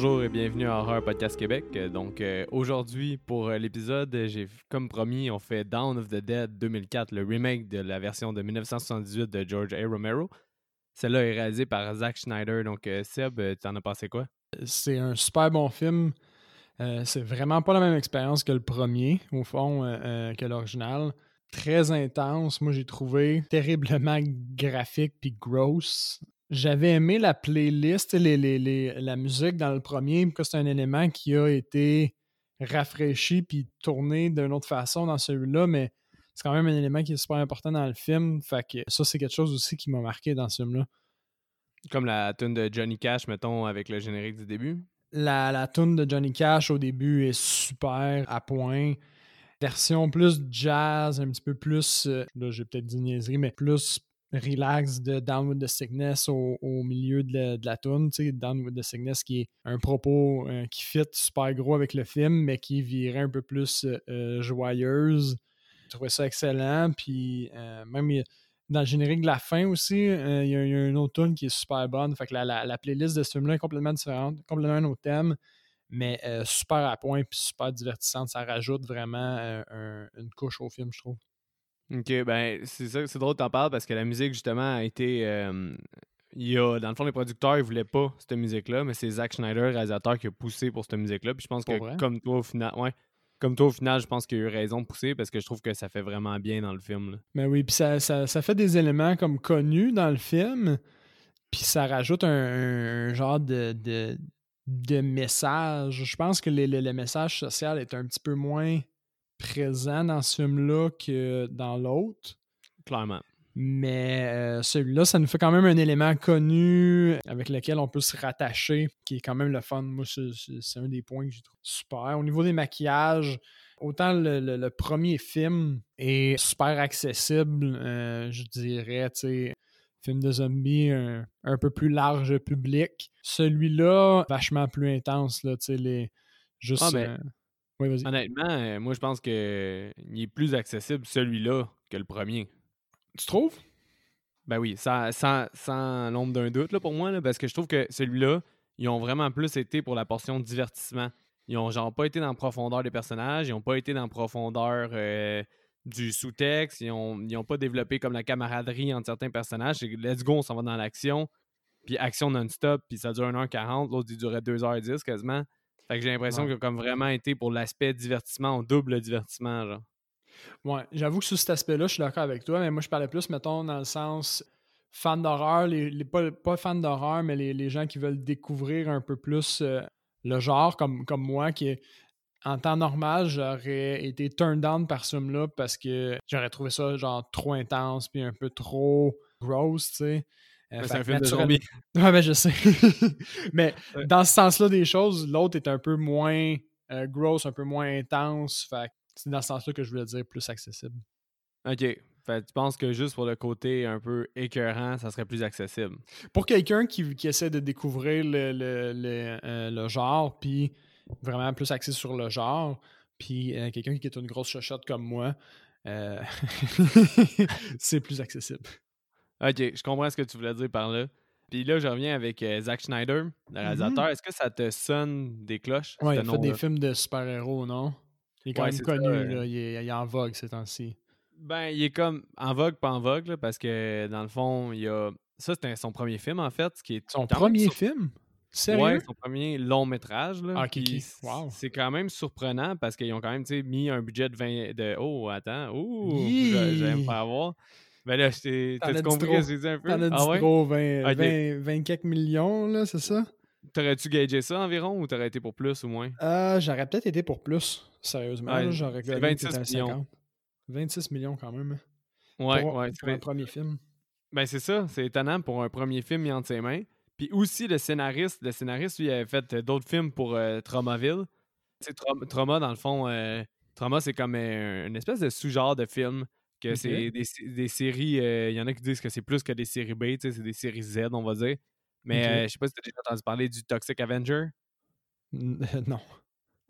bonjour et bienvenue à Horror Podcast Québec. Donc euh, aujourd'hui pour euh, l'épisode, j'ai comme promis, on fait Dawn of the Dead 2004, le remake de la version de 1978 de George A. Romero. Celle-là est réalisée par Zack Schneider. Donc euh, Seb, t'en as pensé quoi? C'est un super bon film. C'est vraiment pas la même expérience que le premier, au fond, que l'original. Très intense. Moi, j'ai trouvé terriblement graphique puis gross. J'avais aimé la playlist, les, les- les- la musique dans le premier, parce que c'est un élément qui a été rafraîchi puis tourné d'une autre façon dans celui-là, mais c'est quand même un élément qui est super important dans le film. Fait que ça, c'est quelque chose aussi qui m'a marqué dans ce film-là. Comme la tune de Johnny Cash, mettons, avec le générique du début. La, la tune de Johnny Cash au début est super à point. Version plus jazz, un petit peu plus, euh, là j'ai peut-être dit niaiserie, mais plus relax de Down with the Sickness au, milieu de la, de la tune. Tu sais, Down with the Sickness qui est un propos euh, qui fit super gros avec le film, mais qui virait un peu plus euh, euh, joyeuse. Je trouvais ça excellent. Puis même dans le générique de la fin aussi, il y, a- une autre tune qui est super bonne. Fait que la, la- la playlist de ce film-là est complètement différente, complètement un autre thème, mais super à point puis super divertissante. Ça rajoute vraiment un- une couche au film, je trouve. Ok, ben c'est ça, c'est drôle que t'en parles parce que la musique justement a été. euh, il y a, dans le fond, les producteurs ils voulaient pas cette musique-là, mais c'est Zack Schneider, réalisateur, qui a poussé pour cette musique-là. Puis je pense que comme toi au final, ouais, comme toi au final, je pense qu'il a eu raison de pousser parce que je trouve que ça fait vraiment bien dans le film. là. Mais oui, puis ça, ça- ça fait des éléments comme connus dans le film, puis ça rajoute un, un- un genre de, de, de message. Je pense que le, le- le message social est un petit peu moins présent dans ce film-là que dans l'autre. Clairement. Mais euh, celui-là, ça nous fait quand même un élément connu avec lequel on peut se rattacher, qui est quand même le fun. Moi, c'est- un des points que j'ai trouvé super. Au niveau des maquillages, autant le, le- le premier film est super accessible, euh, je dirais, tu sais, film de zombies un, un peu plus large public. Celui-là, vachement plus intense, là, tu sais, les... Juste... Ah, ben, euh, Oui, vas-y. Honnêtement, euh, moi je pense que il est plus accessible celui-là que le premier. Tu trouves? Ben oui, sans, sans, sans l'ombre d'un doute là, pour moi, là, parce que je trouve que celui-là, ils ont vraiment plus été pour la portion divertissement. Ils ont genre pas été dans la profondeur des personnages, ils ont pas été dans la profondeur euh, du sous-texte, ils ont, ils ont pas développé comme la camaraderie entre certains personnages. C'est let's go, on s'en va dans l'action, puis action non-stop, puis ça dure 1h40, l'autre il durait 2h10 quasiment. Fait que j'ai l'impression Ouais. qu'il a comme vraiment été pour l'aspect divertissement, au double divertissement, genre. Ouais, j'avoue que sur cet aspect-là, je suis d'accord avec toi, mais moi, je parlais plus, mettons, dans le sens fans d'horreur, les, les- pas, pas fans d'horreur, mais les, les gens qui veulent découvrir un peu plus euh, le genre, comme, comme moi, qui est- en temps normal, j'aurais été turned down par ce film-là parce que j'aurais trouvé ça genre trop intense puis un peu trop gross, tu sais. Euh, c'est un film de. Ouais, ben je sais. mais Ouais. dans ce sens-là des choses, l'autre est un peu moins euh, gross, un peu moins intense. Fait que c'est dans ce sens-là que je voulais dire plus accessible. Ok. Fait que tu penses que juste pour le côté un peu écœurant, ça serait plus accessible? Pour quelqu'un qui, qui essaie de découvrir le, le, le, euh, le genre, puis vraiment plus axé sur le genre, puis euh, quelqu'un qui est une grosse chochotte comme moi, euh, c'est plus accessible. Ok, je comprends ce que tu voulais dire par là. Puis là, je reviens avec euh, Zack Schneider, le réalisateur. Est-ce que ça te sonne des cloches? Ce il a fait des films de super-héros, non? Il est quand Ouais, même connu, ça, euh. là, il, est, il est en vogue ces temps-ci. Ben, il est comme en vogue, pas en vogue, là, parce que dans le fond, il y a. Ça, c'était son premier film, en fait. Qui est Son premier sur- film? Sérieux? Ouais, son premier long métrage. Là, Ah, Wow. C'est quand même surprenant parce qu'ils ont quand même mis un budget de 20. De... Oh, attends. Ouh, j'aime pas avoir. Ben là, je t'ai- T'en t'as-tu as dit compris trop. ce que j'ai dit un peu? T'en as dit ah ouais? gros 20, Ok. 20, 20 quelques millions, là, c'est ça? T'aurais-tu gagé ça environ ou t'aurais été pour plus ou moins? Euh, j'aurais peut-être été pour plus, sérieusement. Ouais, j'aurais c'est gagné 26 peut-être un millions. 50. 26 millions quand même. hein, Ouais, pour, ouais. pour un premier film. Ben c'est ça, c'est étonnant pour un premier film mis entre ses mains. Puis aussi le scénariste, le scénariste lui il avait fait euh, d'autres films pour euh, Traumaville. Tu sais, Tra- Trauma dans le fond, euh, Trauma c'est comme une espèce de sous-genre de film que c'est des, des séries. euh, Il y en a qui disent que c'est plus que des séries B, c'est des séries Z on va dire. Mais euh, je sais pas si tu as déjà entendu parler du Toxic Avenger. Non.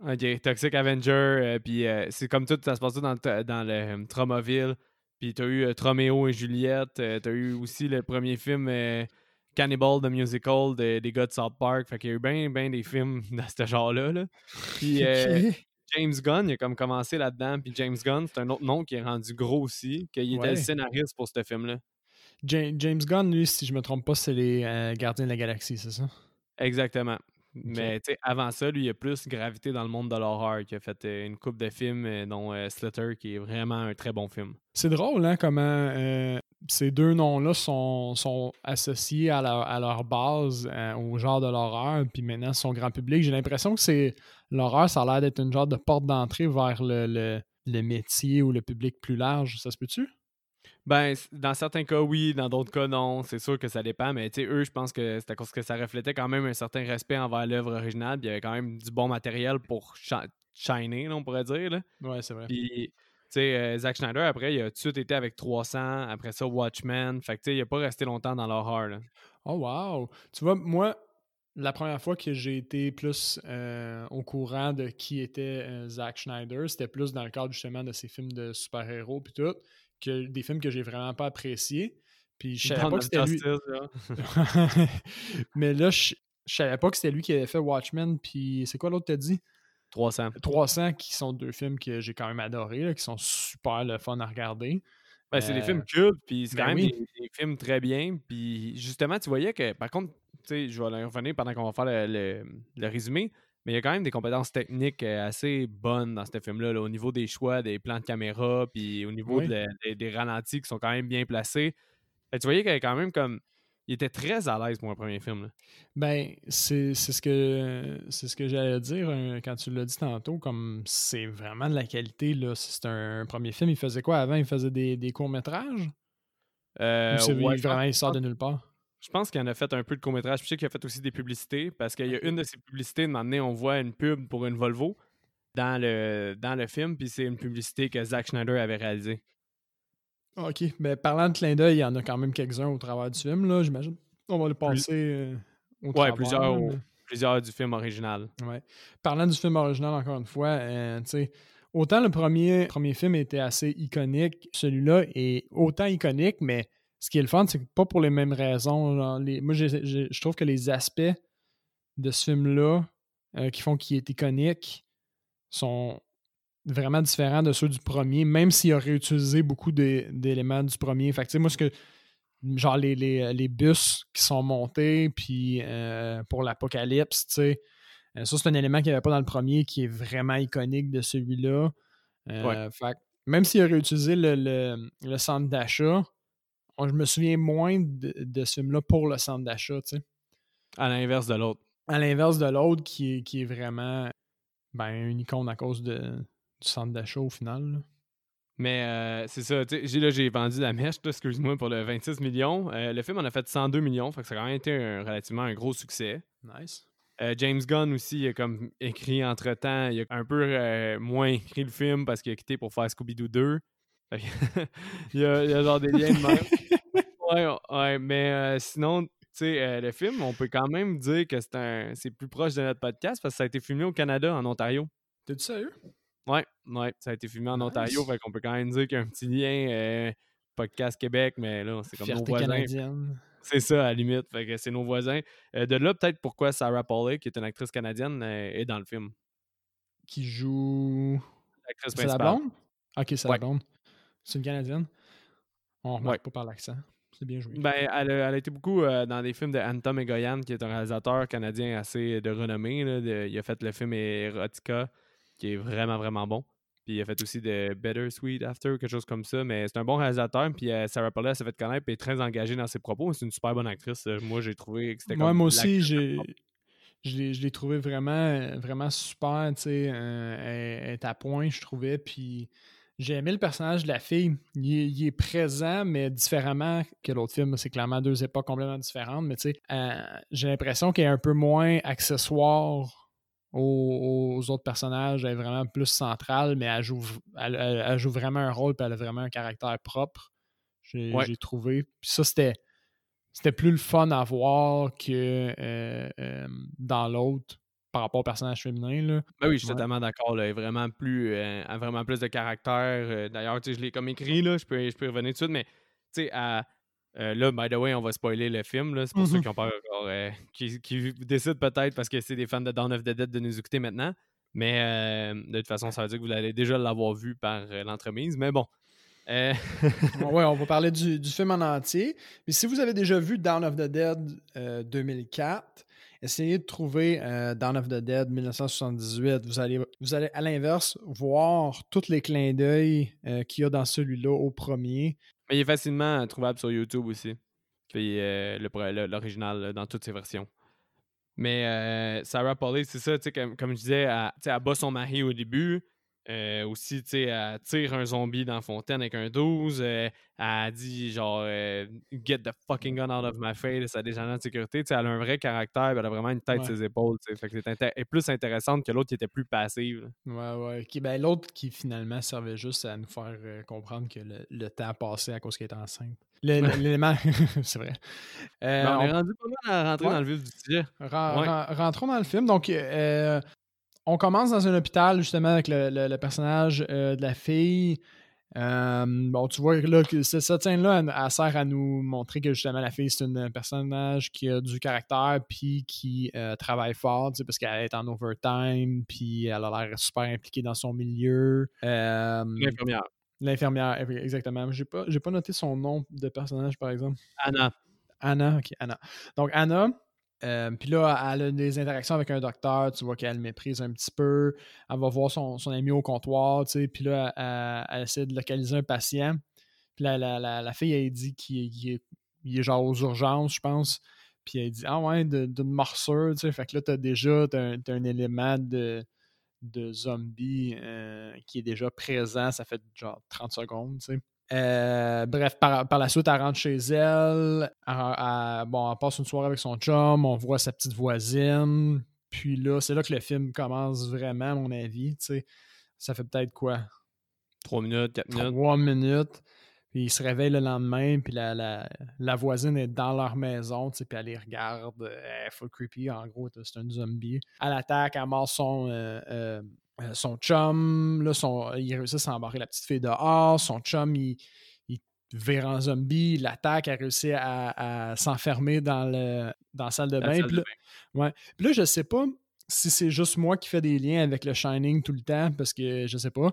Ok, Toxic Avenger, euh, puis c'est comme tout, ça se passe tout dans dans le Traumaville. Puis t'as eu Troméo et Juliette, t'as eu aussi le premier film Cannibal, the Musical des gars de South Park. Fait qu'il y a eu bien, bien des films de ce genre-là. Là. Puis James Gunn, il a comme commencé là-dedans. Puis James Gunn, c'est un autre nom qui est rendu gros aussi, qu'il était le scénariste pour ce film-là. James Gunn, lui, si je me trompe pas, c'est les euh, Gardiens de la Galaxie, c'est ça? Exactement. Mais avant ça, lui, il a plus gravité dans le monde de l'horreur, qui a fait euh, une coupe de films, euh, dont Slater, qui est vraiment un très bon film. C'est drôle, hein, comment ces deux noms-là sont, sont, associés à leur, à leur base au genre de l'horreur, puis maintenant, son grand public. J'ai l'impression que c'est l'horreur, ça a l'air d'être une genre de porte d'entrée vers le, le, le métier ou le public plus large. Ça se peut-tu? Ben, dans certains cas, oui, dans d'autres cas, non. C'est sûr que ça dépend, mais tu sais, eux, je pense que c'est à cause que ça reflétait quand même un certain respect envers l'œuvre originale, puis il y avait quand même du bon matériel pour shiner, on pourrait dire. Là. Ouais, c'est vrai. Puis, tu sais, euh, Zack Schneider, après, il a tout de suite été avec 300, après ça, Watchmen. Fait que, tu sais, il a pas resté longtemps dans l'horreur. Oh, wow! Tu vois, moi, la première fois que j'ai été plus euh, au courant de qui était euh, Zack Schneider, c'était plus dans le cadre justement de ses films de super-héros puis tout que des films que j'ai vraiment pas appréciés. Puis je savais pas que c'était lui. Mais là, je, savais pas que c'était lui qui avait fait Watchmen. Puis c'est quoi l'autre t'as dit? 300. 300 qui sont deux films que j'ai quand même adorés, qui sont super le fun à regarder. Ben, c'est des films euh, cultes, puis c'est quand ben même des, films très bien. Puis justement, tu voyais que, par contre, je vais revenir pendant qu'on va faire le, le résumé. Mais il y a quand même des compétences techniques euh, assez bonnes dans ce film-là, au niveau des choix, des plans de caméra, puis au niveau des ralentis qui sont quand même bien placés. tu voyais qu'il quand même comme. Il était très à l'aise pour un premier film. Là. Ben, c'est ce que c'est ce que j'allais dire euh, quand tu l'as dit tantôt, comme c'est vraiment de la qualité. là. C'est un, premier film. Il faisait quoi avant? Il faisait des, courts-métrages? Euh, Ou vraiment, il sort de nulle part? Je pense qu'il en a fait un peu de court-métrage. Je sais qu'il a fait aussi des publicités parce qu'il y a une de ses publicités, de donné, on voit une pub pour une Volvo dans le, dans le film, puis c'est une publicité que Zack Schneider avait réalisée. OK. Mais parlant de clin d'œil, il y en a quand même quelques-uns au travers du film, là, j'imagine. On va le passer euh, au ouais, plusieurs, plusieurs du film original. Ouais. Parlant du film original, encore une fois, euh, tu sais, autant le premier, premier film était assez iconique, celui-là est autant iconique, mais ce qui est le fun, c'est que pas pour les mêmes raisons. moi, je trouve que les aspects de ce film-là euh, qui font qu'il est iconique sont vraiment différents de ceux du premier, même s'il a réutilisé beaucoup d'éléments du premier. Fait que, moi, ce que. Genre les, bus qui sont montés, puis euh, pour l'apocalypse, tu sais. Euh, ça, c'est un élément qu'il n'y avait pas dans le premier qui est vraiment iconique de celui-là. Fait même s'il a réutilisé le centre d'achat, je me souviens moins de, ce film-là pour le centre d'achat, tu sais. À l'inverse de l'autre. À l'inverse de l'autre qui est, qui est vraiment ben, une icône à cause de, du centre d'achat au final. Mais euh, c'est ça, tu sais, là, j'ai vendu la mèche, excuse-moi, pour le 26 millions. Euh, le film en a fait 102 millions, fait que ça a quand même été un, relativement un gros succès. Nice. Euh, James Gunn aussi, il a comme écrit entre-temps, il a un peu moins écrit le film parce qu'il a quitté pour faire Scooby-Doo 2. il, y a, il, y a, genre des liens de même. ouais, ouais, mais euh, sinon, tu sais, euh, le film, on peut quand même dire que c'est un c'est plus proche de notre podcast parce que ça a été filmé au Canada, en Ontario. T'es-tu sérieux? Ouais, ouais, ça a été filmé en Ontario, fait qu'on peut quand même dire qu'il y a un petit lien euh, podcast Québec, mais là, c'est comme nos voisins. Canadienne. C'est ça, à la limite. Fait que c'est nos voisins. de là, peut-être pourquoi Sarah Polley, qui est une actrice canadienne, est dans le film. Qui joue. L'actrice principale. C'est la blonde? Ok, c'est la blonde. C'est une Canadienne. On ne remarque pas par l'accent. C'est bien joué. Ben, elle, a, été beaucoup euh, dans des films de Anton Egoyan, qui est un réalisateur canadien assez de renommée. il a fait le film Erotica, qui est vraiment, vraiment bon. Puis il a fait aussi de Better Sweet After, quelque chose comme ça. Mais c'est un bon réalisateur. Puis euh, Sarah Paulette s'est fait connaître et est très engagée dans ses propos. C'est une super bonne actrice. Moi, j'ai trouvé que c'était comme. Moi aussi, j'ai. Je l'ai trouvé vraiment, vraiment super. Tu sais, euh, elle est à point, je trouvais. Puis j'ai aimé le personnage de la fille. Il, est présent, mais différemment que l'autre film. C'est clairement deux époques complètement différentes. Mais tu sais, euh, j'ai l'impression qu'elle est un peu moins accessoire aux, autres personnages. Elle est vraiment plus centrale, mais elle joue, elle, joue vraiment un rôle et elle a vraiment un caractère propre. J'ai trouvé. Puis ça, c'était. C'était plus le fun à voir que euh, euh, dans l'autre par rapport au personnage féminin. Là. Ben oui, je suis totalement d'accord. Elle vraiment plus, euh, a vraiment plus de caractère. Euh, d'ailleurs, je l'ai comme écrit, là, je, peux, je peux revenir tout de suite, mais tu sais, Euh, là, by the way, on va spoiler le film. C'est pour ceux Mhm. qui ont peur encore, euh, qui, qui décident peut-être parce que c'est des fans de Dawn of the Dead de nous écouter maintenant. Mais euh, de toute façon, ça veut dire que vous allez déjà l'avoir vu par l'entremise. Mais bon. Bon, ouais, on va parler du, du film en entier. Mais si vous avez déjà vu Dawn of the Dead euh, 2004, essayez de trouver euh, Dawn of the Dead 1978. Vous allez, vous allez à l'inverse voir tous les clins d'œil euh, qu'il y a dans celui-là au premier. mais il est facilement trouvable sur YouTube aussi. Puis euh, l'original dans toutes ses versions. Mais euh, Sarah Polley, c'est ça, comme, comme je disais, elle, elle bat son mari au début. Euh, aussi, tu sais, elle tire un zombie dans la fontaine avec un 12. euh, elle dit genre euh, Get the fucking gun out of my face des agents de sécurité. Tu sais, elle a un vrai caractère, elle a vraiment une tête Ouais. sur ses épaules. tu sais. Fait que c'est est plus intéressante que l'autre qui était plus passive. là. Ouais, ouais. Ben, L'autre qui finalement servait juste à nous faire euh, comprendre que le, le temps passait à cause qu'elle était enceinte. L'élément, c'est vrai. Euh, Mais on, on- est rendu pas mal à rentrer Ouais. dans le vif du sujet. Ren- Ouais. ren- rentrons dans le film. Donc, euh, on commence dans un hôpital, justement, avec le, le- le personnage euh, de la fille. Euh, bon, tu vois là, que cette scène-là, elle, elle sert à nous montrer que justement la fille, c'est un personnage qui a du caractère puis qui euh, travaille fort, tu sais, parce qu'elle est en overtime, puis elle a l'air super impliquée dans son milieu. Euh, L'infirmière. L'infirmière, exactement. J'ai pas, j'ai pas noté son nom de personnage, par exemple. Anna. Anna, ok, Anna. Donc, Anna, euh, puis là, elle a des interactions avec un docteur, tu vois qu'elle le méprise un petit peu. Elle va voir son, son ami au comptoir, tu sais, puis là, elle, essaie de localiser un patient. Puis la, la, la fille, elle dit qu'il est, genre aux urgences, je pense. Puis elle dit, ah ouais, d'une morsure, tu sais. Fait que là, t'as déjà t'as un, un élément de, de zombie euh, qui est déjà présent. Ça fait genre 30 secondes, tu sais. Euh, bref, par, par la suite, elle rentre chez elle. Elle, elle- bon, elle passe une soirée avec son chum. On voit sa petite voisine. Puis là, c'est là que le film commence vraiment, à mon avis. Ça fait peut-être quoi? 3 minutes, 4 minutes. Trois minutes. Puis ils se réveillent le lendemain, puis la, la, la voisine est dans leur maison, puis elle les regarde. Elle est full creepy, en gros, c'est un zombie. Elle attaque, elle mord son, euh, euh, euh, son chum. Là, son, il réussit à embarrer la petite fille dehors. Son chum, il, il vire en zombie, il l'attaque, elle réussit à, à s'enfermer dans, le, dans la salle de bain. Puis là, puis là, je sais pas si c'est juste moi qui fais des liens avec le Shining tout le temps, parce que je sais pas.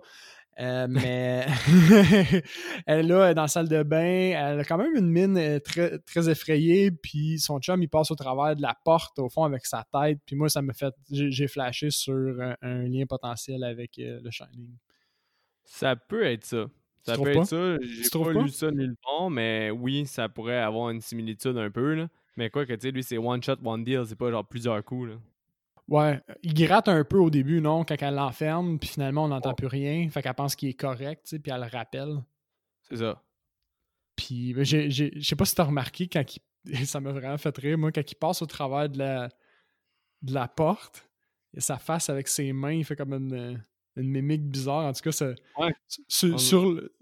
Euh, mais elle là, est dans la salle de bain, elle a quand même une mine euh, très, très effrayée, puis son chum, il passe au travers de la porte, au fond, avec sa tête, puis moi, ça me fait... J'ai flashé sur un, un lien potentiel avec euh, le Shining. Ça peut être ça. Ça peut pas? être ça. J'ai pas? lu ça nulle part, mais oui, ça pourrait avoir une similitude un peu. Là. Mais quoi que tu sais, lui, c'est one shot, one deal. C'est pas genre plusieurs coups. Là. Ouais, il gratte un peu au début, non, quand elle l'enferme, puis finalement, on n'entend Ouais. plus rien, fait qu'elle pense qu'il est correct, puis elle le rappelle. C'est ça. Puis ben, je sais pas si t'as remarqué quand il, ça m'a vraiment fait rire, moi, quand il passe au travers de la, de la porte, et sa face avec ses mains, il fait comme une, une mimique bizarre. En tout cas, ça, Ouais. sur, On- sur le.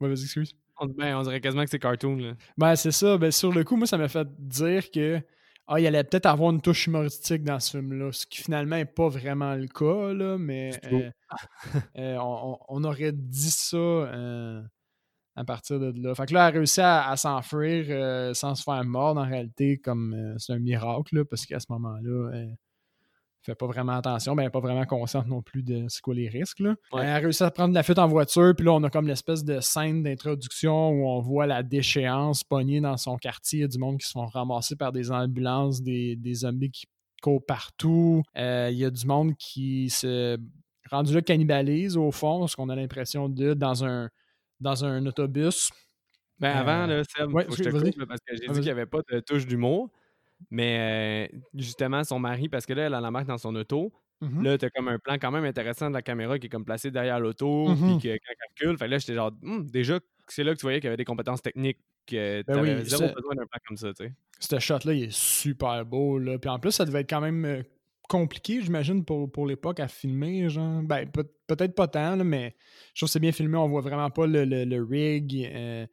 Ouais, vas-y, excuse. On, ben, on dirait quasiment que c'est cartoon. Là. Ben, c'est ça. Ben, sur le coup, moi, ça m'a fait dire que. Ah, il allait peut-être avoir une touche humoristique dans ce film-là, ce qui finalement n'est pas vraiment le cas, là, mais euh, euh, on, aurait dit ça euh, à partir de là. Fait que là, elle a réussi à, à s'enfuir sans se faire mordre, en réalité, comme c'est un miracle, là, parce qu'à ce moment-là, fait pas vraiment attention, ben, elle n'est pas vraiment consciente non plus de c'est quoi les risques. Là. Ouais. Elle a réussi à prendre la fuite en voiture, puis là, on a comme l'espèce de scène d'introduction où on voit la déchéance pognée dans son quartier. Il y a du monde qui se font ramasser par des ambulances, des, des zombies qui courent partout. Euh, il y a du monde qui se rendu là cannibalise au fond, ce qu'on a l'impression de dans un dans un autobus. Ben, Euh, avant, là, Seb, ouais, faut que je te coupe, parce que j'ai Ah, dit qu'il n'y avait pas de touche d'humour. Mais euh, justement, son mari, parce que là, elle a la marque dans son auto. Mhm. Là, t'as comme un plan quand même intéressant de la caméra qui est comme placé derrière l'auto, Mhm. puis que quand elle recule, fait que là, j'étais genre, Hum, déjà, c'est là que tu voyais qu'il y avait des compétences techniques, que Ben t'avais oui, zéro besoin d'un plan comme ça, tu sais. Ce shot-là, il est super beau. Là. Puis en plus, ça devait être quand même compliqué, j'imagine, pour, pour l'époque à filmer. Genre. Ben, peut- peut-être pas tant, là, mais je trouve que c'est bien filmé. On voit vraiment pas le, le- le rig. euh,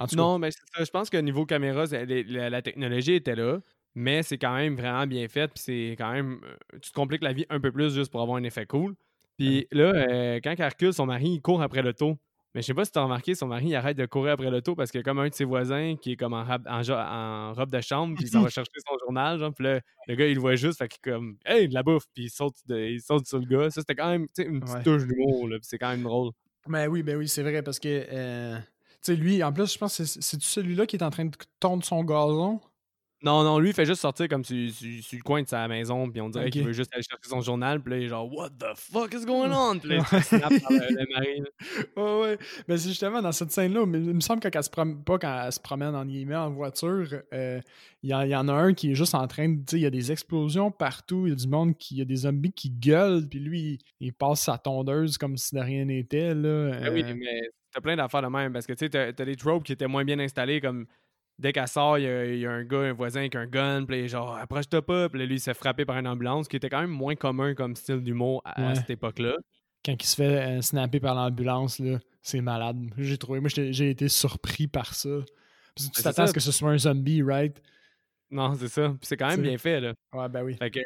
En tout cas, Non, mais ça. Je pense que niveau caméra, les- la, la technologie était là, mais c'est quand même vraiment bien fait. Puis c'est quand même. euh, Tu te compliques la vie un peu plus juste pour avoir un effet cool. Puis là, euh, quand elle recule, son mari, il court après l'auto. Mais je sais pas si t'as remarqué, son mari il arrête de courir après l'auto parce a comme un de ses voisins qui est comme en, rab- en, jo- en robe de chambre, puis il s'en va chercher son journal, genre, puis là, le gars, il le voit juste, fait qu'il est comme « Hey, de la bouffe! » Puis il saute, de- il saute sur le gars. Ça, c'était quand même, tu une petite Ouais. touche d'humour, là, puis c'est quand même drôle. Ben oui, ben oui, c'est vrai, parce que, euh, tu sais, lui, en plus, je pense que c'est- celui-là qui est en train de tondre son gazon? Non, non, lui, il fait juste sortir comme sur, sur- sur le coin de sa maison, puis on dirait qu'il veut juste aller chercher son journal, puis là, il est genre « What the fuck is going on? » Puis là, il snap par le, le mari. Ouais, ouais. Mais c'est justement dans cette scène-là, il me semble que quand elle se prom- pas quand elle se promène en guillemets en voiture, euh, il y, en- il y en a un qui est juste en train de. Tu sais, il y a des explosions partout, il y a du monde qui. Il y a des zombies qui gueulent, puis lui, il, il passe sa tondeuse comme si de rien n'était, là. Ben oui, euh, mais t'as plein d'affaires de même parce que tu sais, t'as t'as des tropes qui étaient moins bien installés comme dès qu'elle sort, il y, a- il y a un gars, un voisin avec un gun, puis genre approche-toi pas, puis là, lui il s'est frappé par une ambulance, qui était quand même moins commun comme style d'humour à, à cette époque-là. quand il se fait euh, snapper par l'ambulance, là, c'est malade. J'ai trouvé. Moi, j'ai été surpris par ça. Parce que tu c'est t'attends à ce que ce soit un zombie, right? Non, c'est ça. Puis c'est quand même C'est- bien fait, là. Ouais, ben oui. Fait que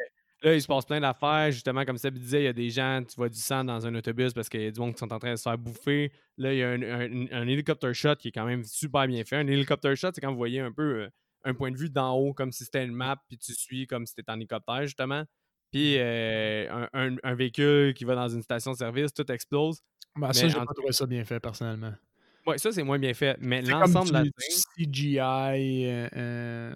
là, il se passe plein d'affaires. Justement, comme Seb disait, il y a des gens, tu vois du sang dans un autobus parce qu'il y a du monde qui sont en train de se faire bouffer. Là, il y a un, un, un hélicoptère shot qui est quand même super bien fait. Un hélicoptère shot, c'est quand vous voyez un peu euh, un point de vue d'en haut, comme si c'était une map, puis tu suis comme si t'étais en hélicoptère, justement. Puis euh, un, un- véhicule qui va dans une station-service, tout explose. Ben, ça, j'ai en pas trouvé ça bien fait, personnellement. Ouais, ça, c'est moins bien fait. Mais l'ensemble de la CGI euh, euh,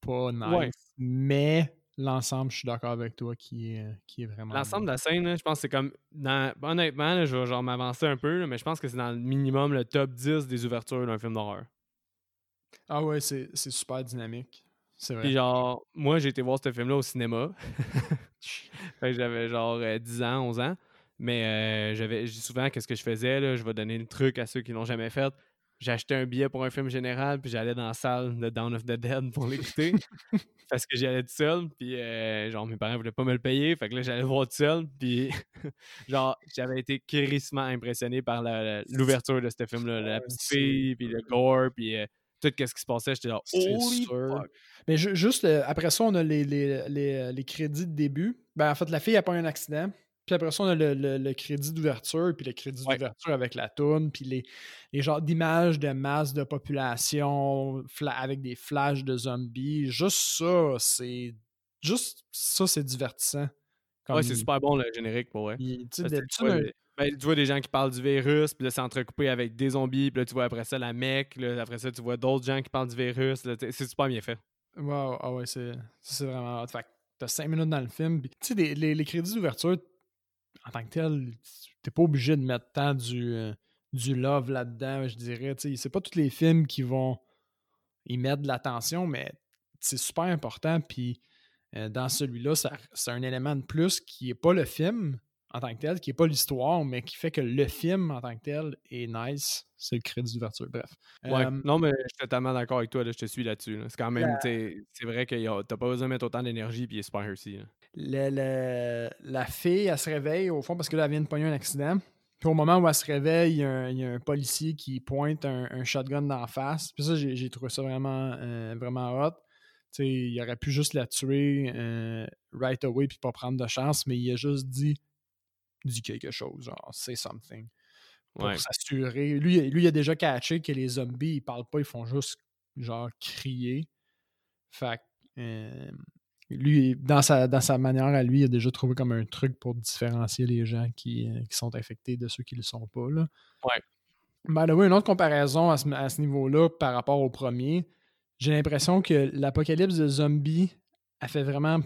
pas nice. Ouais. Mais l'ensemble, je suis d'accord avec toi, qui est, qui est vraiment. L'ensemble de la scène, là, je pense que c'est comme. Dans, honnêtement, là, je vais genre m'avancer un peu, là, mais je pense que c'est dans le minimum le top 10 des ouvertures d'un film d'horreur. Ah ouais, c'est c'est super dynamique. C'est vrai. Puis genre, moi, j'ai été voir ce film-là au cinéma. Que j'avais genre euh, 10 ans, 11 ans. Mais euh, j'avais je dis souvent, qu'est-ce que je faisais, là? Je vais donner le truc à ceux qui l'ont jamais fait. J'achetais un billet pour un film général, puis j'allais dans la salle de Dawn of the Dead pour l'écouter. parce que j'y allais tout seul, puis euh, genre, mes parents voulaient pas me le payer. Fait que là, j'allais voir tout seul, puis genre, j'avais été crissement impressionné par l'ouverture de ce film-là. La petite fille, puis le gore, puis euh, tout ce qui se passait. J'étais genre, C'est holy sûr. fuck! Mais ju- juste euh, après ça, on a les, les, les, les crédits de début. Ben, en fait, la fille a pas eu un accident. Puis après ça, on a le, le- le crédit d'ouverture, puis le crédit Ouais. d'ouverture avec la toune, puis les, les genres d'images de masse de population avec des flashs de zombies. Juste ça, c'est. Juste ça, c'est divertissant. Ouais, Comme- c'est super bon le générique pour il- tu tu, vois, des- ben, tu vois des gens qui parlent du virus, puis là, c'est entrecoupé avec des zombies, puis là, tu vois après ça la mec, là, après ça, tu vois d'autres gens qui parlent du virus. C'est super bien fait. Wow, ah ouais, c'est vraiment hot. Fait t'as cinq minutes dans le film. puis Tu sais, des- les, les crédits d'ouverture, en tant que tel, t'es pas obligé de mettre tant du, euh, du love là-dedans, je dirais. C'est pas tous les films qui vont y mettre de l'attention, mais c'est super important. Puis euh, dans celui-là, c'est un élément de plus qui est pas le film en tant que tel, qui est pas l'histoire, mais qui fait que le film en tant que tel est nice. C'est le crédit d'ouverture. Bref. Ouais. Euh, non, mais je suis totalement d'accord avec toi, là, je te suis là-dessus. là. C'est quand même, c'est vrai que t'as pas besoin de mettre autant d'énergie, puis il est super réussi. là. Le- le- la fille, elle se réveille au fond parce que là, elle vient de pogner un accident. Puis au moment où elle se réveille, il y a un, il y a un policier qui pointe un, un shotgun dans la face. Puis ça, j'ai trouvé ça vraiment, euh, vraiment hot. Tu sais, il aurait pu juste la tuer euh, right away puis pas prendre de chance, mais il a juste dit, dit quelque chose, genre, say something. Pour Ouais. s'assurer. Lui, lui, il a déjà catché que les zombies, ils parlent pas, ils font juste, genre, crier. Fait que, euh, lui, dans sa, dans sa manière à lui, il a déjà trouvé comme un truc pour différencier les gens qui, euh, qui sont infectés de ceux qui ne le sont pas. Là. Ouais. Une autre comparaison à ce, à ce niveau-là par rapport au premier, j'ai l'impression que l'apocalypse de zombies a fait vraiment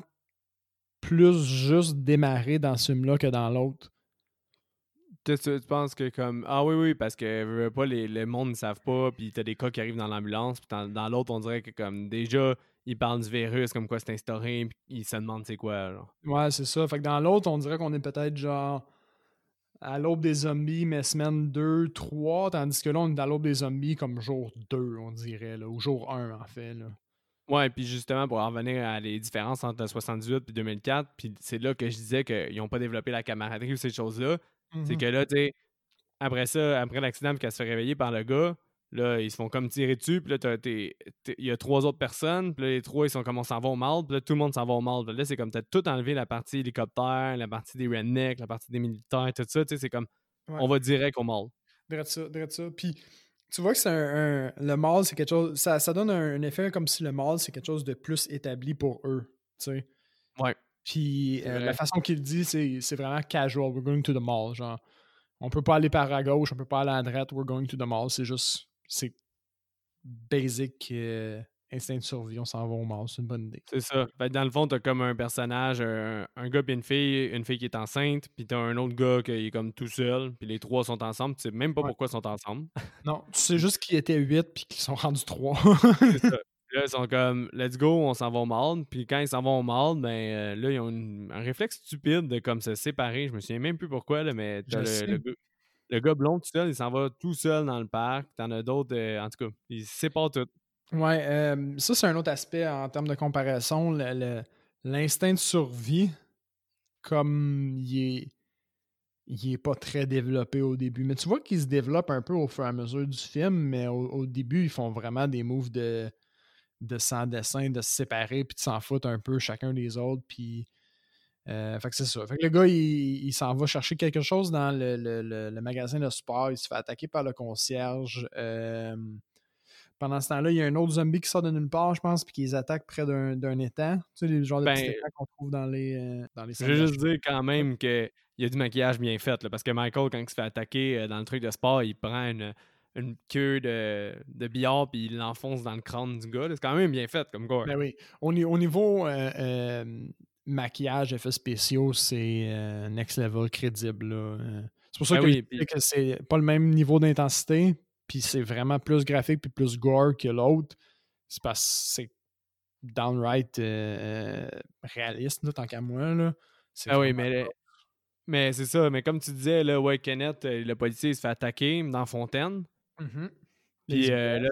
plus juste démarrer dans ce film-là que dans l'autre. Tu, tu- tu penses que comme ah oui oui parce que pas les, le monde ne savent pas puis t'as des cas qui arrivent dans l'ambulance puis dans, dans l'autre on dirait que comme déjà ils parlent du virus comme quoi c'est instauré puis ils se demandent c'est quoi genre. Ouais, c'est ça. Fait que dans l'autre, on dirait qu'on est peut-être genre à l'aube des zombies, mais semaine 2, 3, tandis que là, on est à l'aube des zombies comme jour 2, on dirait, là, ou jour 1, en fait. Là. Ouais, puis justement, pour en revenir à les différences entre le 78 et 2004, puis c'est là que je disais qu'ils n'ont pas développé la camaraderie ou ces choses-là. C'est Mhm. que là, tu sais, après ça, après l'accident, puis qu'elle se fait réveiller par le gars, là, ils se font comme tirer dessus, puis là, il y a trois autres personnes, puis là, les trois, ils sont comme on s'en va au mal, puis là, tout le monde s'en va au mal. Là, c'est comme t'as tout enlevé la partie hélicoptère, la partie des rednecks, la partie des militaires, tout ça, tu sais, c'est comme Ouais. on va direct au mal. Drette ça, drette ça. Puis tu vois que c'est un, Le mall, c'est quelque chose. Ça, ça donne un, effet comme si le mall, c'est quelque chose de plus établi pour eux. Tu sais. Ouais. Puis euh, la façon qu'il dit, c'est vraiment casual. We're going to the mall. Genre, on peut pas aller par à gauche, on peut pas aller à droite. We're going to the mall. C'est juste. C'est basic. Euh, instinct de survie, on s'en va au mall, c'est une bonne idée. C'est ça. dans le fond, t'as comme un personnage, un, gars puis une fille, une fille qui est enceinte, puis t'as un autre gars qui est comme tout seul, puis les trois sont ensemble, tu sais même pas pourquoi ils sont ensemble. Non, tu sais juste qu'ils étaient huit puis qu'ils sont rendus trois. c'est ça. Là, ils sont comme, let's go, on s'en va au mall. Puis quand ils s'en vont au mall, ben euh, là, ils ont un réflexe stupide de comme se séparer. Je me souviens même plus pourquoi, là, mais t'as le, le, gars blond tout seul, il s'en va tout seul dans le parc. T'en as d'autres, euh, en tout cas, ils se séparent tout. Ouais, euh, ça, c'est un autre aspect en termes de comparaison. L'instinct de survie, comme il est, il est pas très développé au début. Mais tu vois qu'il se développe un peu au fur et à mesure du film, mais au, début, ils font vraiment des moves de, de sans dessin, de se séparer, puis de s'en foutre un peu chacun des autres. Puis. Euh, fait que c'est ça. Fait que le gars, il, s'en va chercher quelque chose dans le, magasin de sport. Il se fait attaquer par le concierge. Euh, pendant ce temps-là, il y a un autre zombie qui sort de nulle part, je pense, puis qui les attaque près d'un étang. Tu sais, les genres de petits ben, étangs qu'on trouve dans les, euh, dans les Je veux juste dire quand même qu'il y a du maquillage bien fait, là, parce que Michael, quand il se fait attaquer euh, dans le truc de sport, il prend une, une queue de, de billard puis il l'enfonce dans le crâne du gars. C'est quand même bien fait comme gore. Ben oui. Au, au niveau euh, maquillage, effets spéciaux, c'est next level crédible. C'est pour ça ben que, que c'est pas le même niveau d'intensité, puis c'est vraiment plus graphique puis plus gore que l'autre, c'est parce que c'est downright euh, réaliste, tant qu'à moi. Là. Ah oui, mais, mais c'est ça. Mais comme tu disais, là, ouais, Kenneth, euh, le policier, il se fait attaquer dans Fontaine. Mm-hmm. Puis euh, là,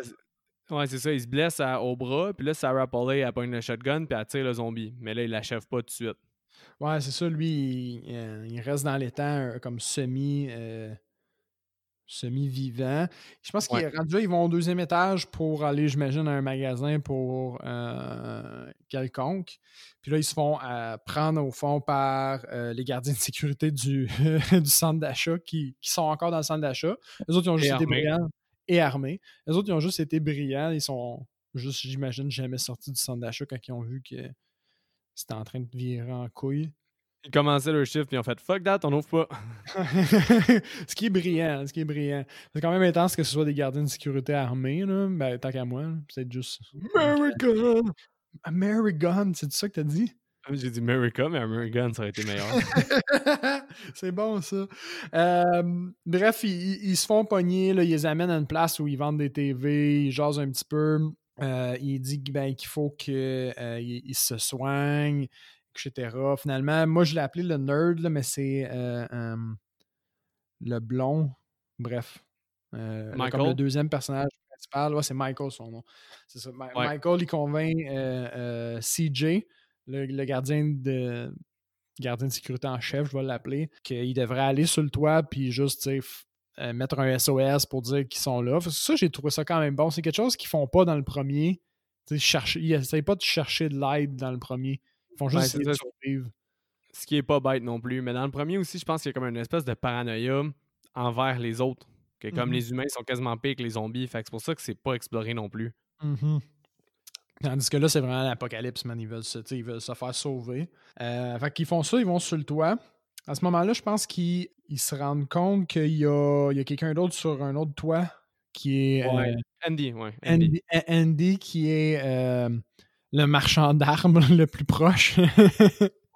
ouais, c'est ça, il se blesse au bras. Puis là, Sarah Polley, elle pogne le shotgun, puis elle tire le zombie. Mais là, il l'achève pas tout de suite. Ouais, c'est ça. Lui, il, reste dans l'étang comme semi semi-vivant. Je pense qu'ils ils vont au deuxième étage pour aller, j'imagine, à un magasin pour euh, quelconque. Puis là, ils se font euh, prendre au fond par euh, les gardiens de sécurité du, du centre d'achat qui, sont encore dans le centre d'achat. Les autres, ils ont juste été brillants et armés. Les autres, ils ont juste été brillants. Ils sont juste, j'imagine, jamais sortis du centre d'achat quand ils ont vu que c'était en train de virer en couille. Ils commençaient leur shift puis ils ont fait fuck that, on ouvre pas. ce qui est brillant, ce qui est brillant. C'est quand même intense que ce soit des gardiens de sécurité armés, là. Ben, tant qu'à moi, c'est juste America! American, c'est ça que t'as dit? J'ai dit America, mais American, ça aurait été meilleur. c'est bon, ça. Euh, bref, ils, se font pogner, là, ils les amènent à une place où ils vendent des TV, ils jasent un petit peu. Euh, il dit ben, qu'il faut qu'ils euh, se soignent etc. Finalement, moi, je l'ai appelé le nerd, là, mais c'est euh, le blond. Bref. Comme le deuxième personnage principal. Ouais, c'est Michael, son nom. Ça. Michael, il convainc CJ, le, gardien de gardien de sécurité en chef, je vais l'appeler, qu'il devrait aller sur le toit puis juste mettre un SOS pour dire qu'ils sont là. Ça, j'ai trouvé ça quand même bon. C'est quelque chose qu'ils font pas dans le premier. Chercher, ils n'essayent pas de chercher de l'aide dans le premier. Ils font juste essayer de survivre. Ce qui est pas bête non plus. Mais dans le premier aussi, je pense qu'il y a comme une espèce de paranoïa envers les autres. Que comme mm-hmm. les humains sont quasiment pires que les zombies. Fait c'est pour ça que c'est pas exploré non plus. Mm-hmm. Tandis que là, c'est vraiment l'apocalypse, man. Ils veulent, se, ils veulent se faire sauver. Euh, fait qu'ils font ça, ils vont sur le toit. À ce moment-là, je pense qu'ils se rendent compte qu'il y a, a quelqu'un d'autre sur un autre toit qui est. Euh, Andy, ouais. Andy. Andy. qui est. Euh, le marchand d'armes le plus proche.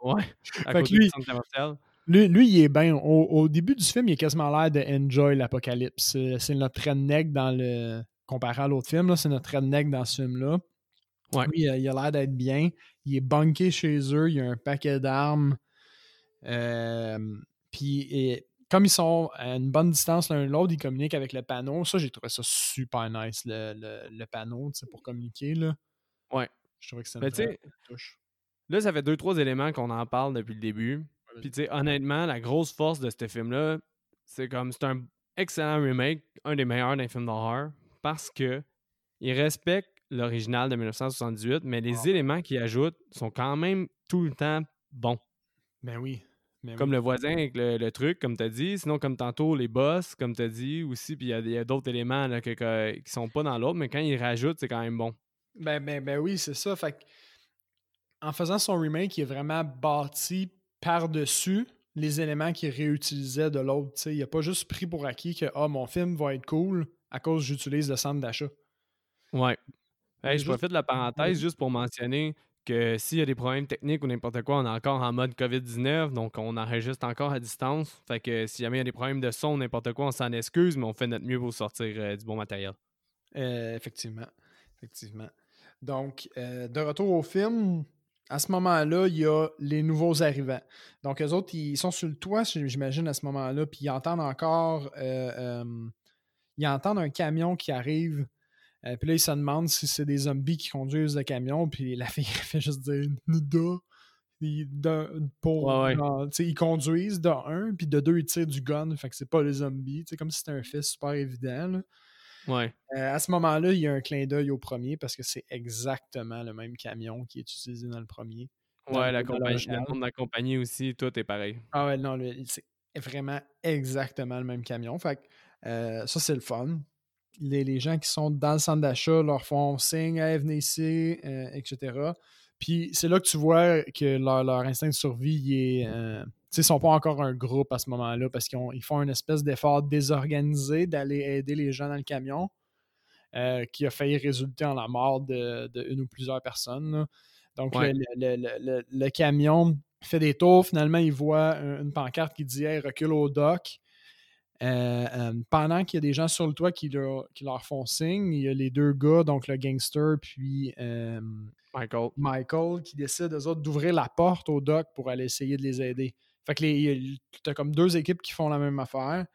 ouais. À côté lui, du centre lui, lui, il est bien. Au, début du film, il est quasiment l'air de enjoy l'apocalypse. C'est notre redneck dans le. Comparé à l'autre film, c'est notre redneck dans ce film-là. Ouais. Lui, il a l'air d'être bien. Il est bunké chez eux. Il a un paquet d'armes. Euh, puis, comme ils sont à une bonne distance l'un de l'autre, ils communiquent avec le panneau. Ça, j'ai trouvé ça super nice, le, le, le panneau, pour communiquer. Là. Ouais. Je trouvais que c'était une touche. Là, ça fait deux, trois éléments qu'on en parle depuis le début. Puis, tu sais, honnêtement, la grosse force de ce film-là, c'est comme, c'est un excellent remake, un des meilleurs d'un film d'horreur, parce que il respecte l'original de 1978, mais les éléments qu'il ajoute sont quand même tout le temps bons. Ben oui. Mais Comme oui. le voisin avec le, le truc, comme tu as dit. Sinon, comme tantôt, les boss, comme tu as dit aussi. Puis il y a, d'autres éléments là, que- que- qui sont pas dans l'autre, mais quand ils rajoutent, c'est quand même bon. Ben, ben, ben oui, c'est ça. Fait que, en faisant son remake, il est vraiment bâti par-dessus les éléments qu'il réutilisait de l'autre. Il n'a pas juste pris pour acquis que ah, mon film va être cool à cause que j'utilise le centre d'achat. Ouais. Hey, je juste- profite de la parenthèse juste pour mentionner que s'il y a des problèmes techniques ou n'importe quoi, on est encore en mode COVID-19, donc on enregistre encore à distance. Fait que si jamais il y a des problèmes de son ou n'importe quoi, on s'en excuse, mais on fait notre mieux pour sortir euh, du bon matériel. Euh, effectivement. Effectivement. Donc, euh, de retour au film, à ce moment-là, il y a les nouveaux arrivants. Donc, eux autres, ils sont sur le toit, j'imagine, à ce moment-là, puis ils entendent encore. ils entendent un camion qui arrive. Euh, puis là, ils se demandent si c'est des zombies qui conduisent le camion. Puis la fille fait juste dire Nuda. Pour, Ouais, ouais. genre, tu sais, ils conduisent de un, puis de deux, ils tirent du gun. Fait que c'est pas les zombies. tu sais, Comme si c'était un fait super évident. là. Ouais. Euh, à ce moment-là, il y a un clin d'œil au premier parce que c'est exactement le même camion qui est utilisé dans le premier. Ouais, la compagnie, le nom de la compagnie aussi, tout est pareil. Ah ouais, non, c'est vraiment exactement le même camion. Fait que, euh, ça, c'est le fun. Les, les gens qui sont dans le centre d'achat leur font signe, hey, venez ici, euh, etc. Puis c'est là que tu vois que leur, leur instinct de survie, il est. euh, ils sont pas encore un groupe à ce moment-là parce qu'ils ont- ils font une espèce d'effort désorganisé d'aller aider les gens dans le camion euh, qui a failli résulter en la mort de, de une ou plusieurs personnes. là. Donc, Ouais. le, le- le- le- le camion fait des tours. Finalement, il voit un- une pancarte qui dit Hey, recule au dock. Euh, euh, pendant qu'il y a des gens sur le toit qui leur, qui leur font signe, il y a les deux gars, donc le gangster puis euh, Michael. Michael, qui décident, eux autres, d'ouvrir la porte au dock pour aller essayer de les aider. Fait que t'as comme deux équipes qui font la même affaire.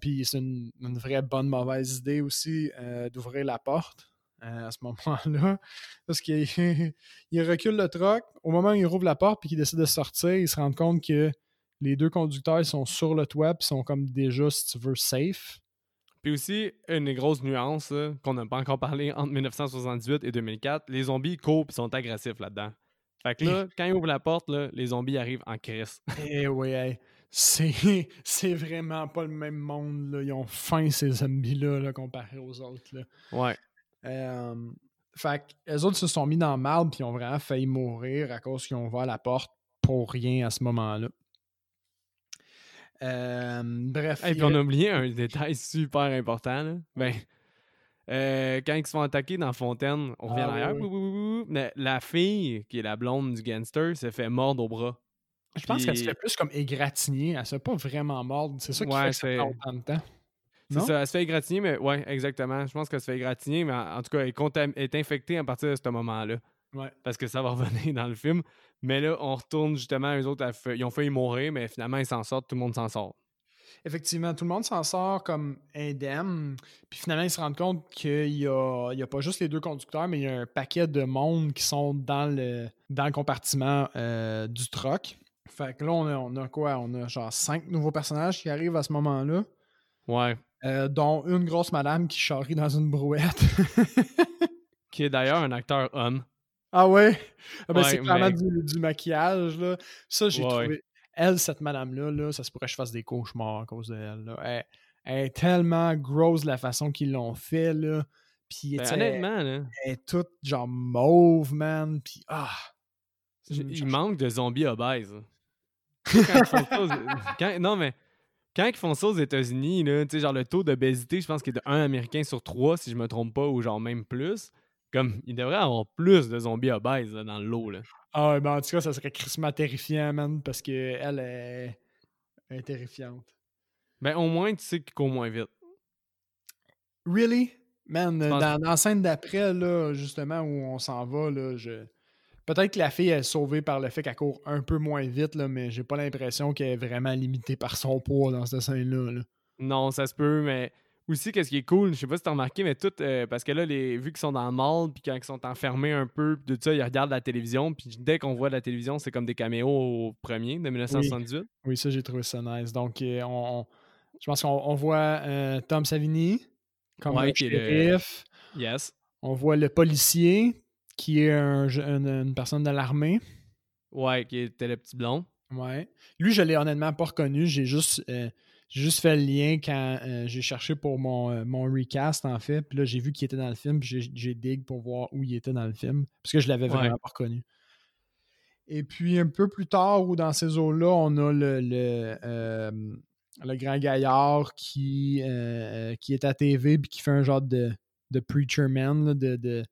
Puis c'est une, une vraie bonne mauvaise idée aussi d'ouvrir la porte à ce moment-là. Parce qu'il il recule le truck. Au moment où il rouvre la porte puis qu'il décide de sortir, il se rend compte que les deux conducteurs ils sont sur le toit puis sont comme déjà, si tu veux, safe. Puis aussi, une des grosses nuances qu'on n'a pas encore parlé entre 1978 et 2004, les zombies courent et sont agressifs là-dedans. Fait que là, quand ils ouvrent la porte, là, les zombies arrivent en crise. Eh oui, hey, c'est, c'est vraiment pas le même monde. Là. Ils ont faim, ces zombies-là, là, comparé aux autres. Là. Ouais. Euh, fait que les autres se sont mis dans le marde puis ont vraiment failli mourir à cause qu'ils ont ouvert la porte pour rien à ce moment-là. Euh, bref. Hey, il puis on a oublié un détail super important. Là. Ben, euh, quand ils se font attaquer dans Fontaine, on revient Ah, en oui, oui. wou, wou, mais la fille, qui est la blonde du gangster, s'est fait mordre au bras. je pense qu'elle se fait plus comme égratigner. Elle se fait pas vraiment mordre. C'est ça qui Ouais, fait autant de temps. C'est ça, elle se fait égratigner, mais ouais, exactement. Je pense qu'elle se fait égratigner, mais en, en tout cas, elle est, elle est infectée à partir de ce moment-là. Ouais. Parce que ça va revenir dans le film. Mais là, on retourne justement, eux autres, ils ont failli mourir, mais finalement, ils s'en sortent, tout le monde s'en sort. Effectivement, tout le monde s'en sort comme indemne. Puis finalement, ils se rendent compte qu'il n'y a, a pas juste les deux conducteurs, mais il y a un paquet de monde qui sont dans le, dans le compartiment euh, du truck. Fait que là, on a, on a quoi? On a genre cinq nouveaux personnages qui arrivent à ce moment-là, Ouais. euh, dont une grosse madame qui charrie dans une brouette. Qui est d'ailleurs un acteur homme. Ah ouais? Ah ben, Ouais, c'est clairement mais- du, du maquillage. Là. Ça, j'ai Ouais, trouvé. Elle, cette madame-là, là, ça se pourrait que je fasse des cauchemars à cause de elle. là. Elle, elle est tellement grosse la façon qu'ils l'ont fait. Là. Puis, Ben, honnêtement, là, elle est toute genre mauve, man. Puis, ah! il manque de zombies obèses. Sais, quand ils font ça aux- quand- non, mais quand ils font ça aux États-Unis, là, genre le taux d'obésité, je pense qu'il est de 1 Américain sur 3, si je me trompe pas, ou genre même plus. Comme, il devrait y avoir plus de zombies obèses là, dans le lot. Là. Ah, ouais, ben, en tout cas, ça serait crissement terrifiant, man, parce qu'elle est... elle est terrifiante. Ben, au moins, tu sais qu'ils courent moins vite. Really? Man, dans, dans la scène d'après, là, justement, où on s'en va, là, je... Peut-être que la fille est sauvée par le fait qu'elle court un peu moins vite, là, mais j'ai pas l'impression qu'elle est vraiment limitée par son poids dans cette scène-là. là. Non, ça se peut, mais aussi, qu'est-ce qui est cool, je sais pas si t'as remarqué, mais tout, euh, parce que là, les, vu qu'ils sont dans le mall, puis quand ils sont enfermés un peu, tout ça, ils regardent la télévision, puis dès qu'on voit la télévision, c'est comme des caméos au premier de 1978. Oui, ça, j'ai trouvé ça nice. Donc, euh, on, on- je pense qu'on on voit euh, Tom Savini comme Ouais, le qui est le- shérif. Yes. On voit le policier qui est un une, une personne de l'armée. Ouais, qui était le petit blond. Ouais. Lui, je l'ai honnêtement pas reconnu. J'ai juste, euh, j'ai juste fait le lien quand euh, j'ai cherché pour mon, euh, mon recast, en fait. Puis là, j'ai vu qu'il était dans le film. Puis j'ai, j'ai dig pour voir où il était dans le film. Parce que je l'avais vraiment Ouais. pas reconnu. Et puis, un peu plus tard, ou dans ces eaux-là, on a le, le, euh, le grand gaillard qui, euh, qui est à TV puis qui fait un genre de, de preacher man, là, de, de,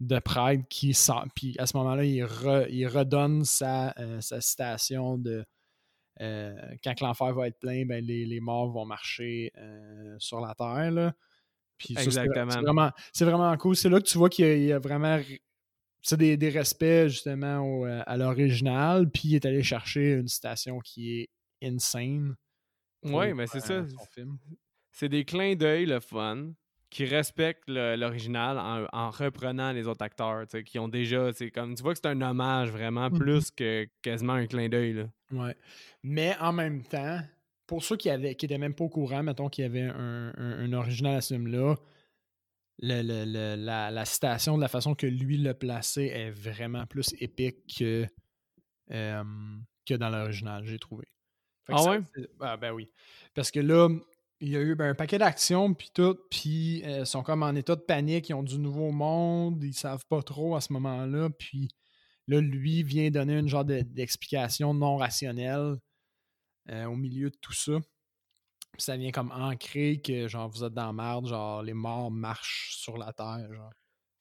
de prêtre qui sort. Puis à ce moment-là, il, re- il redonne sa, euh, sa citation de euh, quand l'enfer va être plein, ben, les, les morts vont marcher euh, sur la terre. là. Puis Exactement. C'est vraiment, vraiment cool. C'est là que tu vois qu'il y a, il y a vraiment des, des respects justement au, euh, à l'original. Puis il est allé chercher une citation qui est insane. Ouais, mais c'est ça. C'est des clins d'œil, le fun, qui respectent l'original en, en reprenant les autres acteurs, qui ont déjà, comme, tu vois que c'est un hommage vraiment Mhm. plus que quasiment un clin d'œil. Ouais. Mais en même temps, pour ceux qui avaient qui même pas au courant, mettons qu'il y avait un, un- un original à ce film-là, le- le- le- la, la citation de la façon que lui l'a placé est vraiment plus épique que, euh, que dans l'original, j'ai trouvé. Ah ça, ouais? Ah ben oui. Parce que là, il y a eu ben, un paquet d'actions, puis tout, puis euh, ils sont comme en état de panique, ils ont du nouveau monde, ils savent pas trop à ce moment-là, puis là, lui vient donner une genre de- d'explication non rationnelle euh, au milieu de tout ça. Puis ça vient comme ancrer que genre vous êtes dans la merde, genre les morts marchent sur la terre. Genre.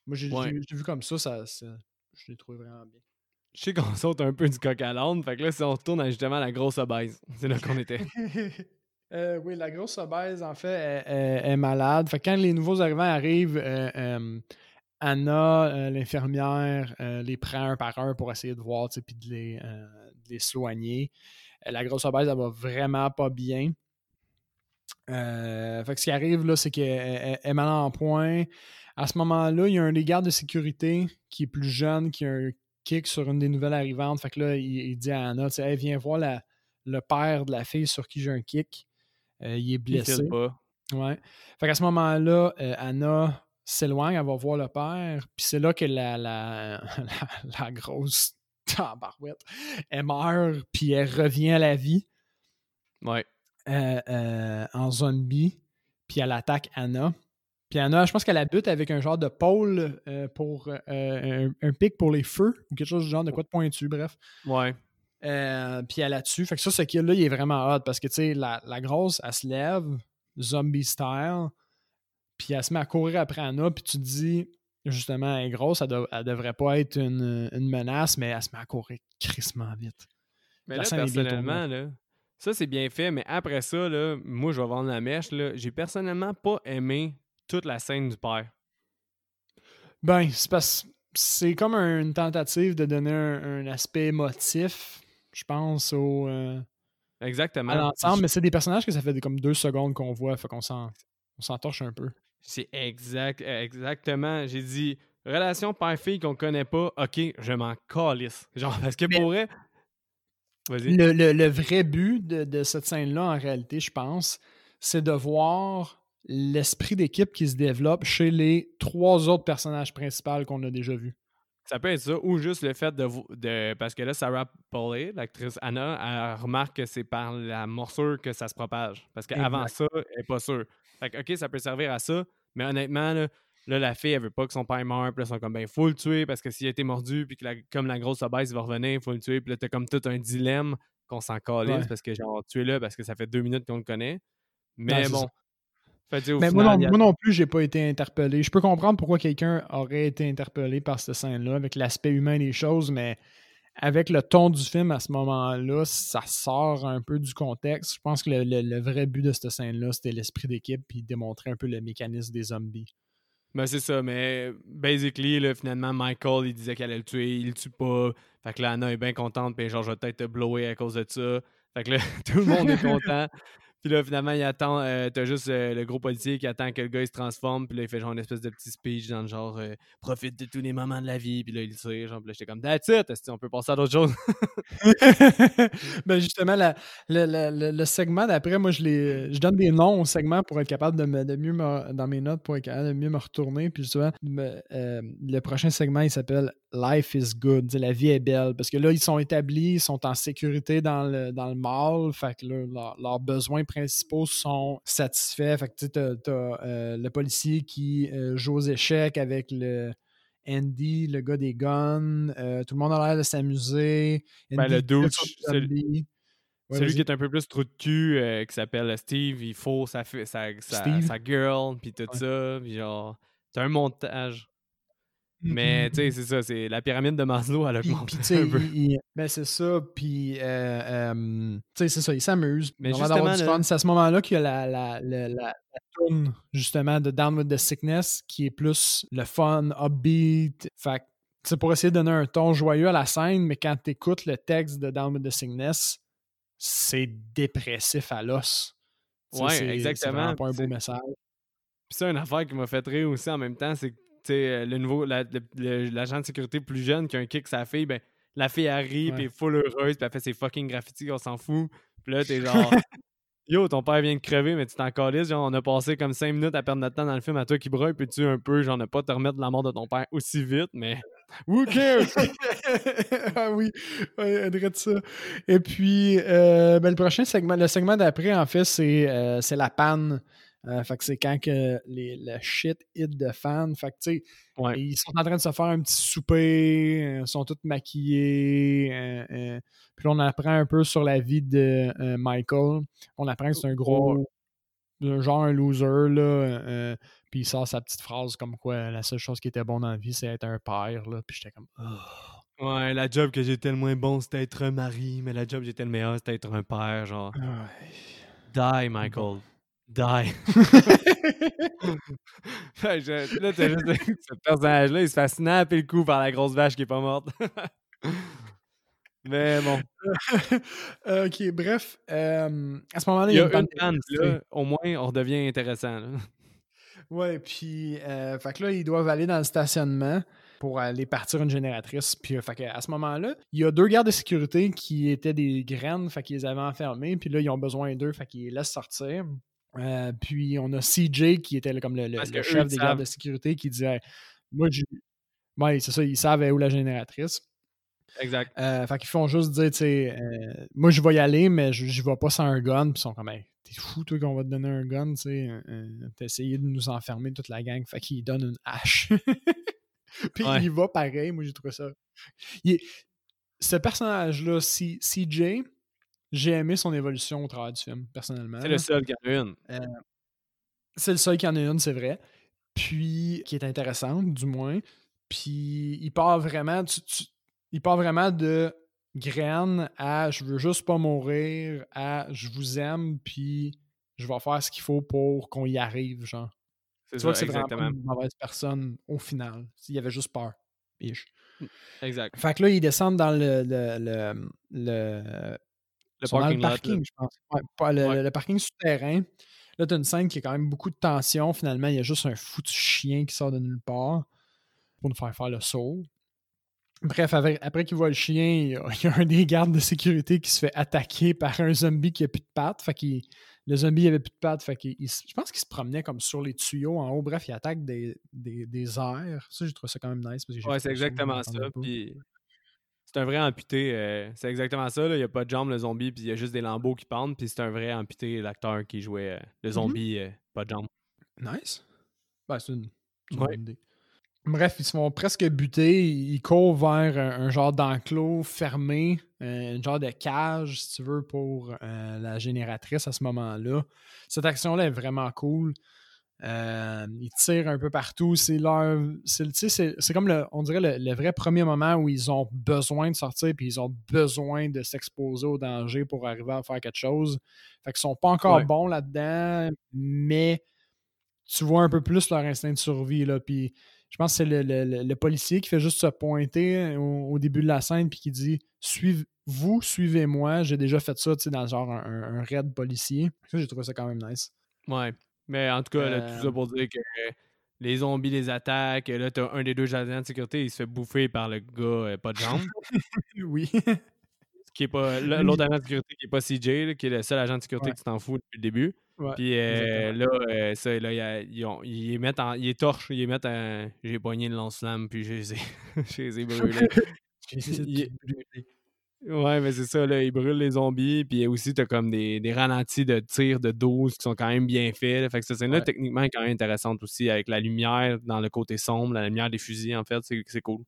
Moi j'ai Ouais. vu comme ça, ça, ça- je l'ai trouvé vraiment bien. Je sais qu'on saute un peu du coq à l'âne, fait que là, si on retourne à justement la grosse obèse, c'est là qu'on était. Euh, oui, la grosse obèse, en fait, est, est- est malade. Fait que quand les nouveaux arrivants arrivent, euh, euh, Anna, euh, l'infirmière, euh, les prend un par un pour essayer de voir, puis de les, euh, de les soigner. La grosse obèse, elle va vraiment pas bien. Fait que ce qui arrive, là, c'est qu'elle elle- elle est mal en point. À ce moment-là, il y a un des gardes de sécurité qui est plus jeune, qui a un kick sur une des nouvelles arrivantes. Fait que là, il, il dit à Anna, Hey, viens voir la- le père de la fille sur qui j'ai un kick. Il est Il blessé. file pas. Ouais. Fait qu'à ce moment-là, Anna s'éloigne, elle va voir le père, puis c'est là que la, la, la, la grosse tabarouette, elle meurt, puis elle revient à la vie Ouais. euh, euh, en zombie, puis elle attaque Anna. Puis Anna, je pense qu'elle la bute avec un genre de pôle euh, pour un, un pic pour les feux, ou quelque chose du genre de quoi de pointu, bref. Ouais. Puis elle a dessus. Fait que ça, ce kill-là, il est vraiment hot parce que, tu sais, la, la grosse, elle se lève, zombie style, puis elle se met à courir après Anna, puis tu te dis, justement, elle est grosse, elle, dev- elle devrait pas être une, une menace, mais elle se met à courir crissement vite. Mais La là, personnellement, là, ça, c'est bien fait, mais après ça, là, moi, je vais vendre la mèche, là. J'ai personnellement pas aimé toute la scène du père. Ben, c'est parce c'est comme un- une tentative de donner un, un aspect émotif, je pense, au, euh, Exactement. à l'ensemble, mais c'est des personnages que ça fait comme deux secondes qu'on voit, fait qu'on s'en on s'en torche un peu. C'est exact, exactement. J'ai dit relation père-fille qu'on connaît pas, ok, je m'en calisse. Genre, parce que Mais- pour vrai. Vas-y. Le, le- le vrai but de, de cette scène-là, en réalité, je pense, c'est de voir l'esprit d'équipe qui se développe chez les trois autres personnages principaux qu'on a déjà vus. Ça peut être ça, ou juste le fait de. de parce que là, Sarah Polley, l'actrice Anna, elle remarque que c'est par la morsure que ça se propage. Parce qu'avant ça, elle n'est pas sûre. Fait que, ok, ça peut servir à ça, mais honnêtement, là, là, la fille, elle veut pas que son père meure. Puis là, ils sont comme, ben, faut le tuer parce que s'il a été mordu, puis que la- comme la grosse obèse, il va revenir, faut le tuer. Puis là, t'as comme tout un dilemme qu'on s'en calisse Ouais. parce que, genre, tuer-le parce que ça fait deux minutes qu'on le connaît. Mais bon. Fait au Mais moi non, a- moi non plus, j'ai pas été interpellé. Je peux comprendre pourquoi quelqu'un aurait été interpellé par cette scène-là, avec l'aspect humain des choses, mais avec le ton du film à ce moment-là, ça sort un peu du contexte. Je pense que le, le- le vrai but de cette scène-là, c'était l'esprit d'équipe puis démontrer un peu le mécanisme des zombies. Ben c'est ça, mais basically, là, finalement, Michael, il disait qu'elle allait le tuer, il le tue pas. Fait que là, Anna est bien contente, puis genre, je vais peut-être te blower à cause de ça. Fait que là, tout le monde est content. Puis là, finalement, il attend, euh, t'as juste euh, le gros policier qui attend que le gars il se transforme, puis là, il fait genre une espèce de petit speech dans le genre euh, profite de tous les moments de la vie, puis là, il tire, genre, puis là, j'étais comme that's it, qu'on peut passer à d'autres choses? ben justement, le, segment d'après, moi, je, les, je donne des noms au segment pour être capable de, me, de mieux me, dans mes notes, pour être capable de mieux me retourner. Puis le prochain segment, il s'appelle life is good, la vie est belle. Parce que là, ils sont établis, ils sont en sécurité dans le, dans le mall, fait que là, leurs besoins principaux sont satisfaits. Fait que tu as, euh, le policier qui euh, joue aux échecs avec le Andy, le gars des guns. Euh, tout le monde a l'air de s'amuser. Ben, le douche, celui qui est un peu plus trou de cul, qui s'appelle Steve, il faut sa, sa, sa, girl, puis tout ça. Puis genre, t'as un montage. Mais, tu sais, c'est ça, c'est la pyramide de Maslow, elle a augmenté un peu. ben, c'est ça, puis, euh, tu sais, c'est ça, il s'amuse. Mais justement, c'est à ce moment-là qu'il y a la, la, la, la, tune, justement, de Down with the Sickness, qui est plus le fun, upbeat. Fait c'est pour essayer de donner un ton joyeux à la scène, mais quand tu écoutes le texte de Down with the Sickness, c'est dépressif à l'os. Ouais, exactement. C'est pas un beau message. Puis ça, une affaire qui m'a fait rire aussi en même temps, c'est que euh, le nouveau, l'agent de sécurité plus jeune qui a un kick sa fille, ben, la fille arrive, puis full heureuse, puis elle fait ses fucking graffitis, on s'en fout. Puis là, t'es genre, yo, ton père vient de crever, mais tu t'en calisses. Genre, on a passé comme 5 minutes à perdre notre temps dans le film à toi qui brûle, puis tu un peu, genre, ne pas te remettre de la mort de ton père aussi vite, mais who cares? ah oui, ouais, de ça. Et puis, euh, ben, le prochain segment, le segment d'après, en fait, c'est euh, la panne. Euh, fait que c'est quand que les, le shit hit de fans. Fait que, tu sais, ils sont en train de se faire un petit souper, ils euh, sont tous maquillés. Euh, puis on apprend un peu sur la vie de Michael. On apprend que c'est un gros, genre un loser, là. puis il sort sa petite phrase comme quoi la seule chose qui était bonne dans la vie, c'est être un père, là. Puis j'étais comme... Ouais, la job que j'étais le moins bon, c'était être un mari, mais la job que j'étais le meilleur, c'était être un père, genre. Die, Michael. Die. je, là, t'as juste ce personnage-là, il se fait snapper le coup par la grosse vache qui est pas morte. Mais bon. ok, bref. Euh, à ce moment-là, il y a, une, panne. là, au moins, on redevient intéressant. Là. Ouais, puis, euh, fait que là, ils doivent aller dans le stationnement pour aller partir une génératrice. Puis, fait que, à ce moment-là, il y a deux gardes de sécurité qui étaient des graines, fait qu'ils les avaient enfermés, puis là, ils ont besoin d'eux, fait qu'ils les laissent sortir. Euh, puis on a CJ qui était comme le, chef des gardes de sécurité qui disait Moi, je. Oui, c'est ça, ils savent où la génératrice. Exact. Euh, fait qu'ils font juste dire, tu sais, euh, moi je vais y aller, mais je n'y vais pas sans un gun. Puis ils sont comme, hey, t'es fou, toi, qu'on va te donner un gun, tu sais. T'as essayé de nous enfermer toute la gang. Fait qu'ils donnent une hache. puis il va pareil, moi j'ai trouvé ça. Ce personnage-là, CJ, j'ai aimé son évolution au travers du film, personnellement. C'est le seul qui en a une. Euh, c'est le seul qui en a une, c'est vrai. Puis, qui est intéressante, du moins. Puis, il part vraiment, il part vraiment de graine à je veux juste pas mourir, à je vous aime, puis je vais faire ce qu'il faut pour qu'on y arrive, genre. C'est ça, c'est vraiment une mauvaise personne au final. Il y avait juste peur. Mm, exact. Fait que là, ils descendent dans le, le, le le parking, je pense. le, parking souterrain. Là, tu as une scène qui a quand même beaucoup de tension. Finalement, il y a juste un foutu chien qui sort de nulle part pour nous faire faire le saut. Bref, après qu'il voit le chien, il y, a, un des gardes de sécurité qui se fait attaquer par un zombie qui a plus de pattes. Fait le zombie avait plus de pattes. Fait je pense qu'il se promenait comme sur les tuyaux en haut. Bref, il attaque des, des, airs. Ça, j'ai trouvé ça quand même nice. ouais, c'est exactement ça. C'est un vrai amputé. Euh, c'est exactement ça. Il n'y a pas de jambes, le zombie, puis il y a juste des lambeaux qui pendent. Puis c'est un vrai amputé, l'acteur qui jouait euh, le mm-hmm. zombie, euh, pas de jambes. Nice. Ben, c'est une, bonne idée. Bref, ils se font presque buter. Ils courent vers un, genre d'enclos fermé, un genre de cage, si tu veux, pour la génératrice à ce moment-là. Cette action-là est vraiment cool. Euh, ils tirent un peu partout. C'est leur. C'est comme le, on dirait le, vrai premier moment où ils ont besoin de sortir puis ils ont besoin de s'exposer au danger pour arriver à faire quelque chose. Fait qu'ils sont pas encore bons là-dedans, mais tu vois un peu plus leur instinct de survie. Là, puis je pense que c'est le, policier qui fait juste se pointer au, début de la scène puis qui dit Suive, vous, suivez-moi. J'ai déjà fait ça dans genre un, un raid policier. J'ai trouvé ça quand même nice. Ouais. Mais en tout cas, tout ça pour dire que les zombies les attaquent. Là, t'as un des deux agents de sécurité, il se fait bouffer par le gars euh, pas de jambes. oui. Qui est pas. L'autre agent de sécurité qui est pas CJ, qui est le seul agent de sécurité qui t'en fout depuis le début. Ouais, Puis euh, là, euh, ça, là, ils, ont- ils mettent en. Ils torchent, ils mettent en. J'ai pogné le lance-flamme, puis je les ai, je les ai brûlés. Ouais, mais c'est ça, là, ils brûlent les zombies, puis aussi, t'as comme des, des ralentis de tir de 12 qui sont quand même bien faits. là. Fait que cette scène-là, Ouais. techniquement, est quand même intéressante aussi, avec la lumière dans le côté sombre, la lumière des fusils, en fait, c'est c'est cool.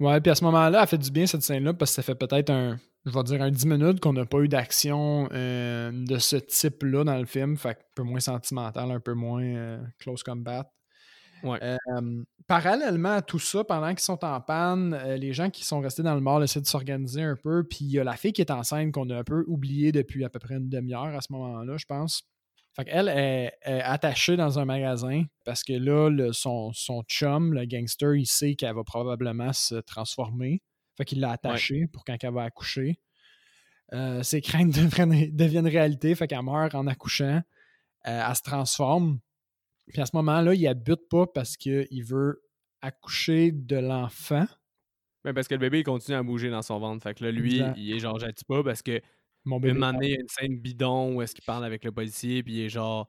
Ouais, puis à ce moment-là, elle fait du bien cette scène-là parce que ça fait peut-être un, je vais dire, un 10 minutes qu'on n'a pas eu d'action euh, de ce type-là dans le film. Fait un peu moins sentimental, un peu moins euh, close combat. Ouais. Euh, parallèlement à tout ça, pendant qu'ils sont en panne, euh, les gens qui sont restés dans le mall essaient de s'organiser un peu. Puis il y a la fille qui est enceinte qu'on a un peu oubliée depuis à peu près une demi-heure à ce moment-là, je pense. Fait qu'elle est, est attachée dans un magasin parce que là, le- son, son chum, le gangster, il sait qu'elle va probablement se transformer. Fait qu'il l'a attachée pour quand elle va accoucher. Euh, ses craintes deviennent, deviennent réalité, fait qu'elle meurt en accouchant. Euh, elle se transforme. Puis à ce moment-là, il abute pas parce qu'il veut accoucher de l'enfant. Mais parce que le bébé, il continue à bouger dans son ventre. Fait que là, lui, Exact. il est genre, j'attire pas parce que Mon Une bébé. moment donné, il y a une scène bidon où est-ce qu'il parle avec le policier, puis il est genre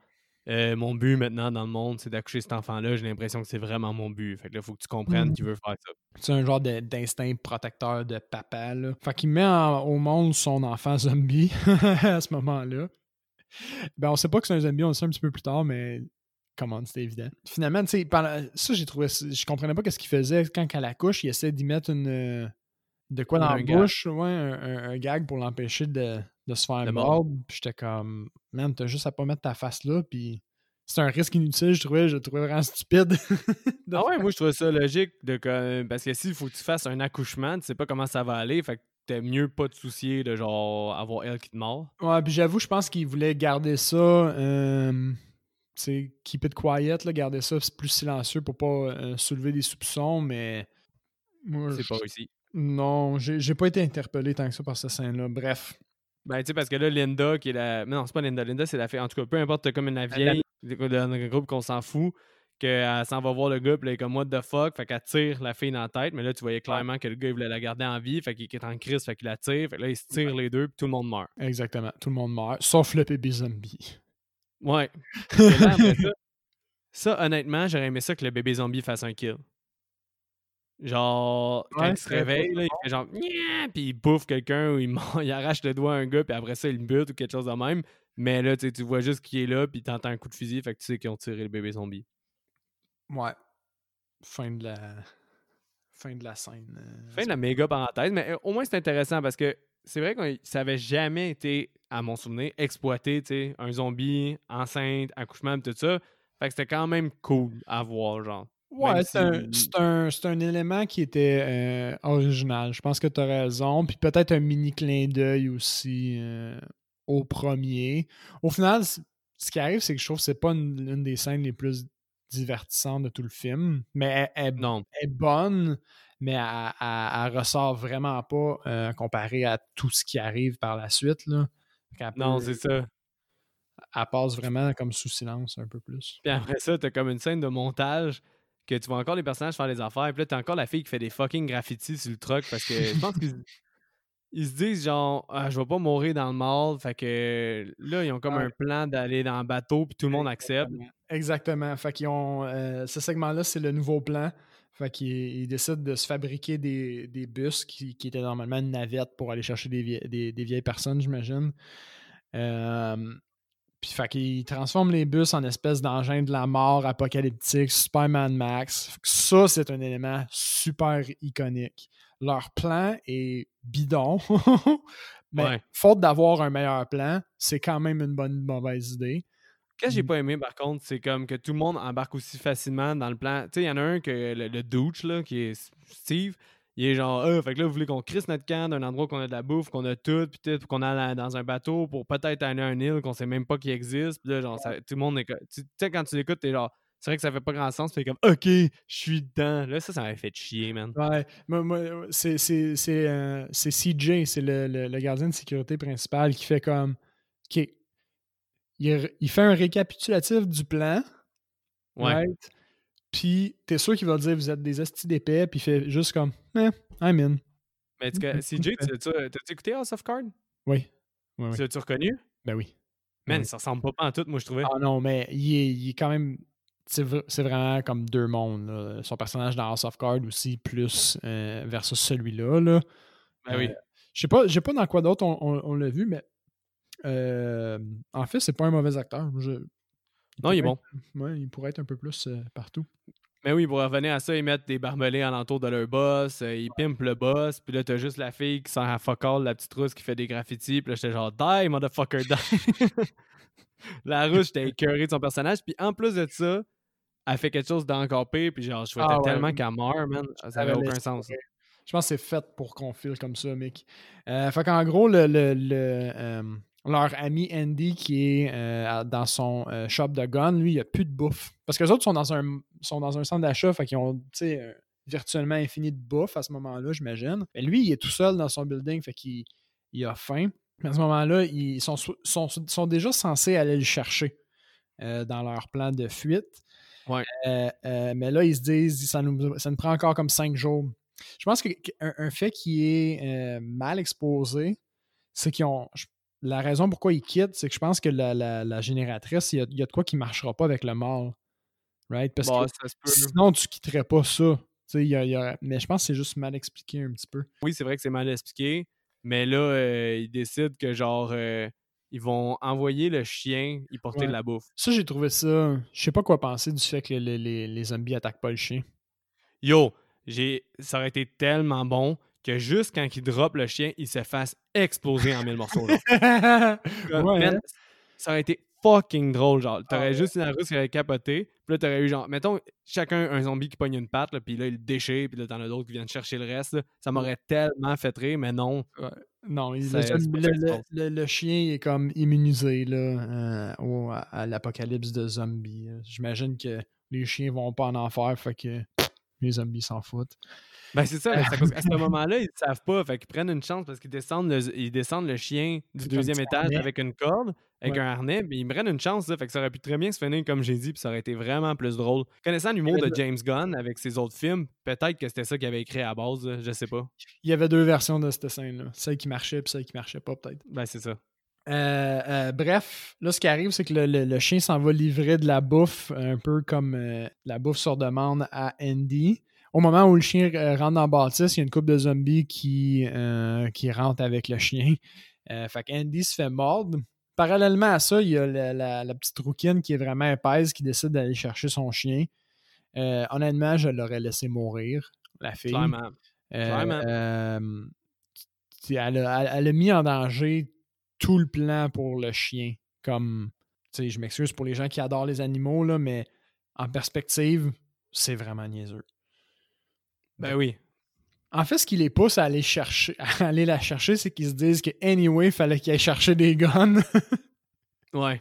Euh, Mon but maintenant dans le monde, c'est d'accoucher cet enfant-là. J'ai l'impression que c'est vraiment mon but. Fait que là, il faut que tu comprennes Mhm. qu'il veut faire ça. C'est un genre d'instinct protecteur de papa. Là. Fait qu'il met en- au monde son enfant zombie à ce moment-là. Ben, on sait pas que c'est un zombie, on le sait un petit peu plus tard, mais comment c'était évident. Finalement, tu sais, ça, j'ai trouvé. Je comprenais pas ce qu'il faisait quand elle accouche. Il essaie d'y mettre une. euh, De quoi dans Un la gag. bouche, ouais, un, un- un gag pour l'empêcher de, de se faire mordre. Puis j'étais comme, man, t'as juste à pas mettre ta face là. Puis c'est un risque inutile, je trouvais, je le trouvais vraiment stupide. de Ah ouais, moi je trouve ça logique de que- parce que s'il faut que tu fasses un accouchement, tu sais pas comment ça va aller, fait que t'es mieux pas te soucier de genre avoir elle qui te mord. Ouais, puis j'avoue, je pense qu'il voulait garder ça, euh, keep it quiet, là, garder ça plus silencieux pour pas euh, soulever des soupçons, mais C'est pas réussi. non, j'ai pas été interpellé tant que ça par cette scène-là. Bref, Ben tu sais parce que là Linda qui est la non, c'est pas Linda, Linda c'est la fille en tout cas peu importe comme une la vieille dans groupe qu'on s'en fout qu'elle s'en va voir le gars, puis elle est comme what the fuck, fait qu'elle tire la fille dans la tête, mais là tu voyais clairement que le gars il voulait la garder en vie, fait qu'il est en crise, fait qu'il la tire, fait que là ils se tirent les deux, puis tout le monde meurt. exactement, tout le monde meurt, sauf le bébé zombie. Ouais. Là, ça, ça, honnêtement, j'aurais aimé ça que le bébé zombie fasse un kill. Genre, quand Ouais, il se réveille, là, il fait genre, puis il bouffe quelqu'un ou il, il arrache le doigt à un gars, puis après ça, il bute ou quelque chose de même. Mais là, tu sais, tu vois juste qu'il est là, puis t'entends un coup de fusil, fait que tu sais qu'ils ont tiré le bébé zombie. Ouais. Fin de la fin de la scène. euh, Fin de la méga parenthèse, mais euh, au moins c'est intéressant parce que c'est vrai que ça avait jamais été, à mon souvenir, exploité, tu sais, un zombie, enceinte, accouchement, tout ça. Fait que c'était quand même cool à voir, genre. Ouais, c'est un, si- c'est un- c'est un élément qui était euh, original. Je pense que tu as raison. Puis peut-être un mini clin d'œil aussi euh, au premier. Au final, ce qui arrive, c'est que je trouve que c'est pas une, une des scènes les plus divertissantes de tout le film. Mais elle, elle- Non. elle est bonne, mais elle, ressort vraiment pas euh, comparé à tout ce qui arrive par la suite. Là. Non, c'est ça. elle passe vraiment comme sous silence un peu plus. Puis après ça, t'as comme une scène de montage que tu vois encore les personnages faire des affaires. Puis là, t'as encore la fille qui fait des fucking graffitis sur le truck parce que je pense qu'ils se- ils se disent genre, ah, je vais pas mourir dans le mall. Fait que là, ils ont comme Ouais. un plan d'aller dans le bateau, puis tout le monde accepte. Exactement. Fait qu'ils ont. euh, ce segment-là, c'est le nouveau plan. Fait qu'ils ils décident de se fabriquer des, des bus qui, qui étaient normalement une navette pour aller chercher des, vie- des, des vieilles personnes, j'imagine. Euh, puis fait qu'ils transforment les bus en espèce d'engin de la mort apocalyptique, Superman Max. Ça, c'est un élément super iconique. Leur plan est bidon. Mais Ouais. faute d'avoir un meilleur plan, c'est quand même une bonne mauvaise idée. Qu'est-ce que j'ai Mm. pas aimé par contre, c'est comme que tout le monde embarque aussi facilement dans le plan. Tu sais, il y en a un que le, le douche, là, qui est Steve, il est genre, ah, fait que là, vous voulez qu'on crisse notre camp d'un endroit qu'on a de la bouffe, qu'on a tout, puis puis qu'on a dans un bateau pour peut-être aller à un île qu'on sait même pas qu'il existe. Puis là, genre, ça- tout le monde est. tu sais, quand tu l'écoutes, t'es genre, c'est vrai que ça fait pas grand sens, t'es comme, ok, je suis dedans. Là, ça, ça m'avait fait chier, man. Ouais, moi, moi, c'est, c'est, c'est, euh, c'est CJ, c'est le, le- le gardien de sécurité principal qui fait comme. OK. Il, il fait un récapitulatif du plan. Ouais. right? Puis, t'es sûr qu'il va dire vous êtes des astis d'épais, puis il fait juste comme. Eh, I'm in. Mais tu- Ok, CJ, ok. tu- tu- t'as-tu écouté House of Cards? Oui. Oui, oui. Tu l'as-tu reconnu? Ben oui. Man, Ouais. ça ressemble pas en tout, moi, je trouvais. Ah non, mais il est, il est quand même. C'est vraiment comme deux mondes. là. Son personnage dans House of Cards aussi, plus euh, versus celui-là. Là. Ben oui. Euh, Je sais pas, je sais pas dans quoi d'autre on, on- on l'a vu, mais euh, en fait, c'est pas un mauvais acteur. Je- Non, il est bon. ouais, il pourrait être un peu plus euh, partout. Mais oui, pour revenir à ça, ils mettent des barbelés alentour de leur boss, ils pimpent le boss, puis là, t'as juste la fille qui sent à fuck all, la petite rousse qui fait des graffitis, puis là, j'étais genre, die, motherfucker, die. la rousse, j'étais écœuré de son personnage, puis en plus de ça, elle fait quelque chose d'encore pire, puis genre, je souhaitais Ah ouais. tellement qu'elle meure, man. Ça avait aucun sens. Je pense que c'est fait pour qu'on file comme ça, mec. Euh, fait qu'en gros, le, le- le, euh, leur ami Andy qui est euh, dans son shop de gun, lui, il a plus de bouffe. Parce que les autres sont dans un, sont dans un centre d'achat, fait qu'ils ont, tu sais, virtuellement infini de bouffe à ce moment-là, j'imagine. Mais lui, il est tout seul dans son building, fait qu'il il a faim. Mais à ce moment-là, ils sont, sont, sont déjà censés aller le chercher dans leur plan de fuite. Ouais. Euh, euh, mais là, ils se disent, ça nous, ça nous prend encore comme cinq jours. Je pense qu'un un fait qui est euh, mal exposé, c'est qu'ils ont. je- La raison pourquoi ils quittent, c'est que je pense que la, la- la génératrice, il y, a, il y a de quoi qui ne marchera pas avec le mâle. Right? Parce Bon, que sinon, tu quitterais pas ça. Il y a- il y a- mais je pense que c'est juste mal expliqué un petit peu. Oui, c'est vrai que c'est mal expliqué, mais là, euh, ils décident que genre, euh, ils vont envoyer le chien y porter Ouais. de la bouffe. Ça, j'ai trouvé ça. Je sais pas quoi penser du fait que les, les, les zombies attaquent pas le chien. Yo, j'ai, ça aurait été tellement bon que juste quand il drop le chien, il se fasse exploser en mille morceaux. genre. Comme, Ouais, man, hein? ça aurait été fucking drôle. Genre, Ah t'aurais ouais. juste une russe qui aurait capoté. Puis là, t'aurais eu genre, mettons, chacun un zombie qui pogne une patte, là, puis là, il le déchire, puis là, t'en as d'autres qui viennent chercher le reste. là. Ça m'aurait tellement fait rire, mais non. Non, il- le, le- le- chien est comme immunisé là, euh, au- à, l'apocalypse de zombies. J'imagine que les chiens vont pas en enfer, fait que les zombies s'en foutent. Ben, c'est ça, à, ce moment-là, ils ne savent pas. Fait qu'ils prennent une chance parce qu'ils descendent le, ils descendent le chien du deuxième étage avec une corde, avec Ouais. un harnais, mais ils me prennent une chance. Ça, fait que ça aurait pu très bien se finir comme j'ai dit, puis ça aurait été vraiment plus drôle. Connaissant l'humour de James Gunn avec ses autres films, peut-être que c'était ça qu'il avait écrit à la base, là, je sais pas. Il y avait deux versions de cette scène-là. Celle qui marchait et celle qui marchait pas, peut-être. Ben, c'est ça. Euh, euh, bref, là, ce qui arrive, c'est que le, le- le chien s'en va livrer de la bouffe, un peu comme euh, la bouffe sur demande à Andy. Au moment où le chien rentre dans la bâtisse, il y a une couple de zombies qui, qui rentrent avec le chien. Fait qu'Andy se fait mordre. Parallèlement à ça, il y a la, la- la petite rouquine qui est vraiment épaisse qui décide d'aller chercher son chien. Euh, honnêtement, je l'aurais laissé mourir, la fille. Clairement. Euh, Clairement. euh, elle, a, elle- elle a mis en danger tout le plan pour le chien. Comme, tu sais, je m'excuse pour les gens qui adorent les animaux, là, mais en perspective, c'est vraiment niaiseux. Ben oui. En fait, ce qui les pousse à aller, chercher, à aller la chercher, c'est qu'ils se disent que anyway, il fallait qu'ils aillent chercher des guns. Ouais.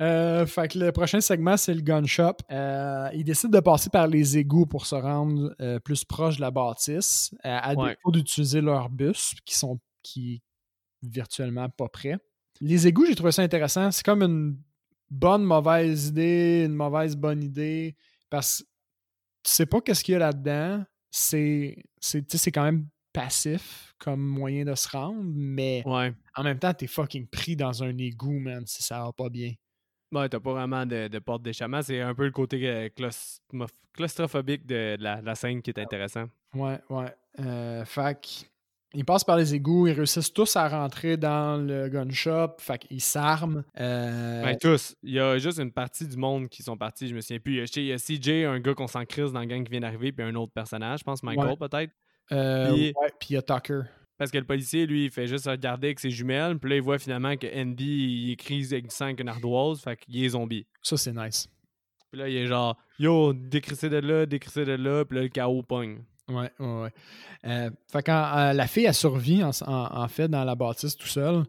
Euh, fait que le prochain segment, c'est le gun shop. Euh, ils décident de passer par les égouts pour se rendre euh, plus proche de la bâtisse, à Ouais. défaut d'utiliser leurs bus qui sont qui virtuellement pas prêts. Les égouts, j'ai trouvé ça intéressant. C'est comme une bonne mauvaise idée, une mauvaise bonne idée, parce que tu sais pas qu'est-ce qu'il y a là-dedans. C'est quand même passif comme moyen de se rendre, mais Ouais. en même temps, t'es fucking pris dans un égout, man, si ça va pas bien. Ouais, t'as pas vraiment de, de porte d'échappement. C'est un peu le côté euh, claustro- claustrophobique de, la, de la scène qui est intéressant. Ouais, ouais. Euh, fait que, ils passent par les égouts, ils réussissent tous à rentrer dans le gun shop, fait qu'ils s'arment. Euh, Ben, tous. Il y a juste une partie du monde qui sont partis, je me souviens plus. Il y a- CJ, un gars qu'on s'en crise dans le gang qui vient d'arriver, puis un autre personnage, je pense Michael peut-être. euh, puis- ouais, il y a Tucker. Parce que le policier, lui, il fait juste regarder avec ses jumelles, puis là, il voit finalement que Andy, il écrit glissant avec une ardoise, fait qu'il est zombie. Ça, c'est nice. Puis là, il est genre, yo, décrissez de là, décrissez de là, puis là, le chaos pogne. Ouais, ouais, ouais. Euh, fait quand euh, la fille a survie, en, en- en fait, dans la bâtisse tout seul.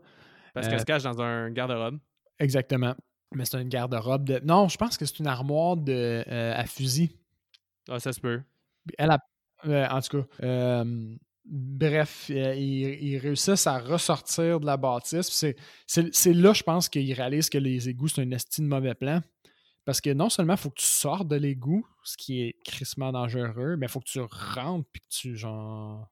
Parce Euh, qu'elle se cache dans un garde-robe. Exactement. Mais c'est une garde-robe de. Non, je pense que c'est une armoire de, euh, à fusil. Ah, ça se peut. Elle a. euh, en tout cas. euh, bref, euh, ils, ils réussissent à ressortir de la bâtisse. c'est là, je pense, qu'ils réalisent que les égouts, c'est un esti de mauvais plan. Parce que non seulement il faut que tu sortes de l'égout, ce qui est crissement dangereux, mais il faut que tu rentres puis que tu, genre.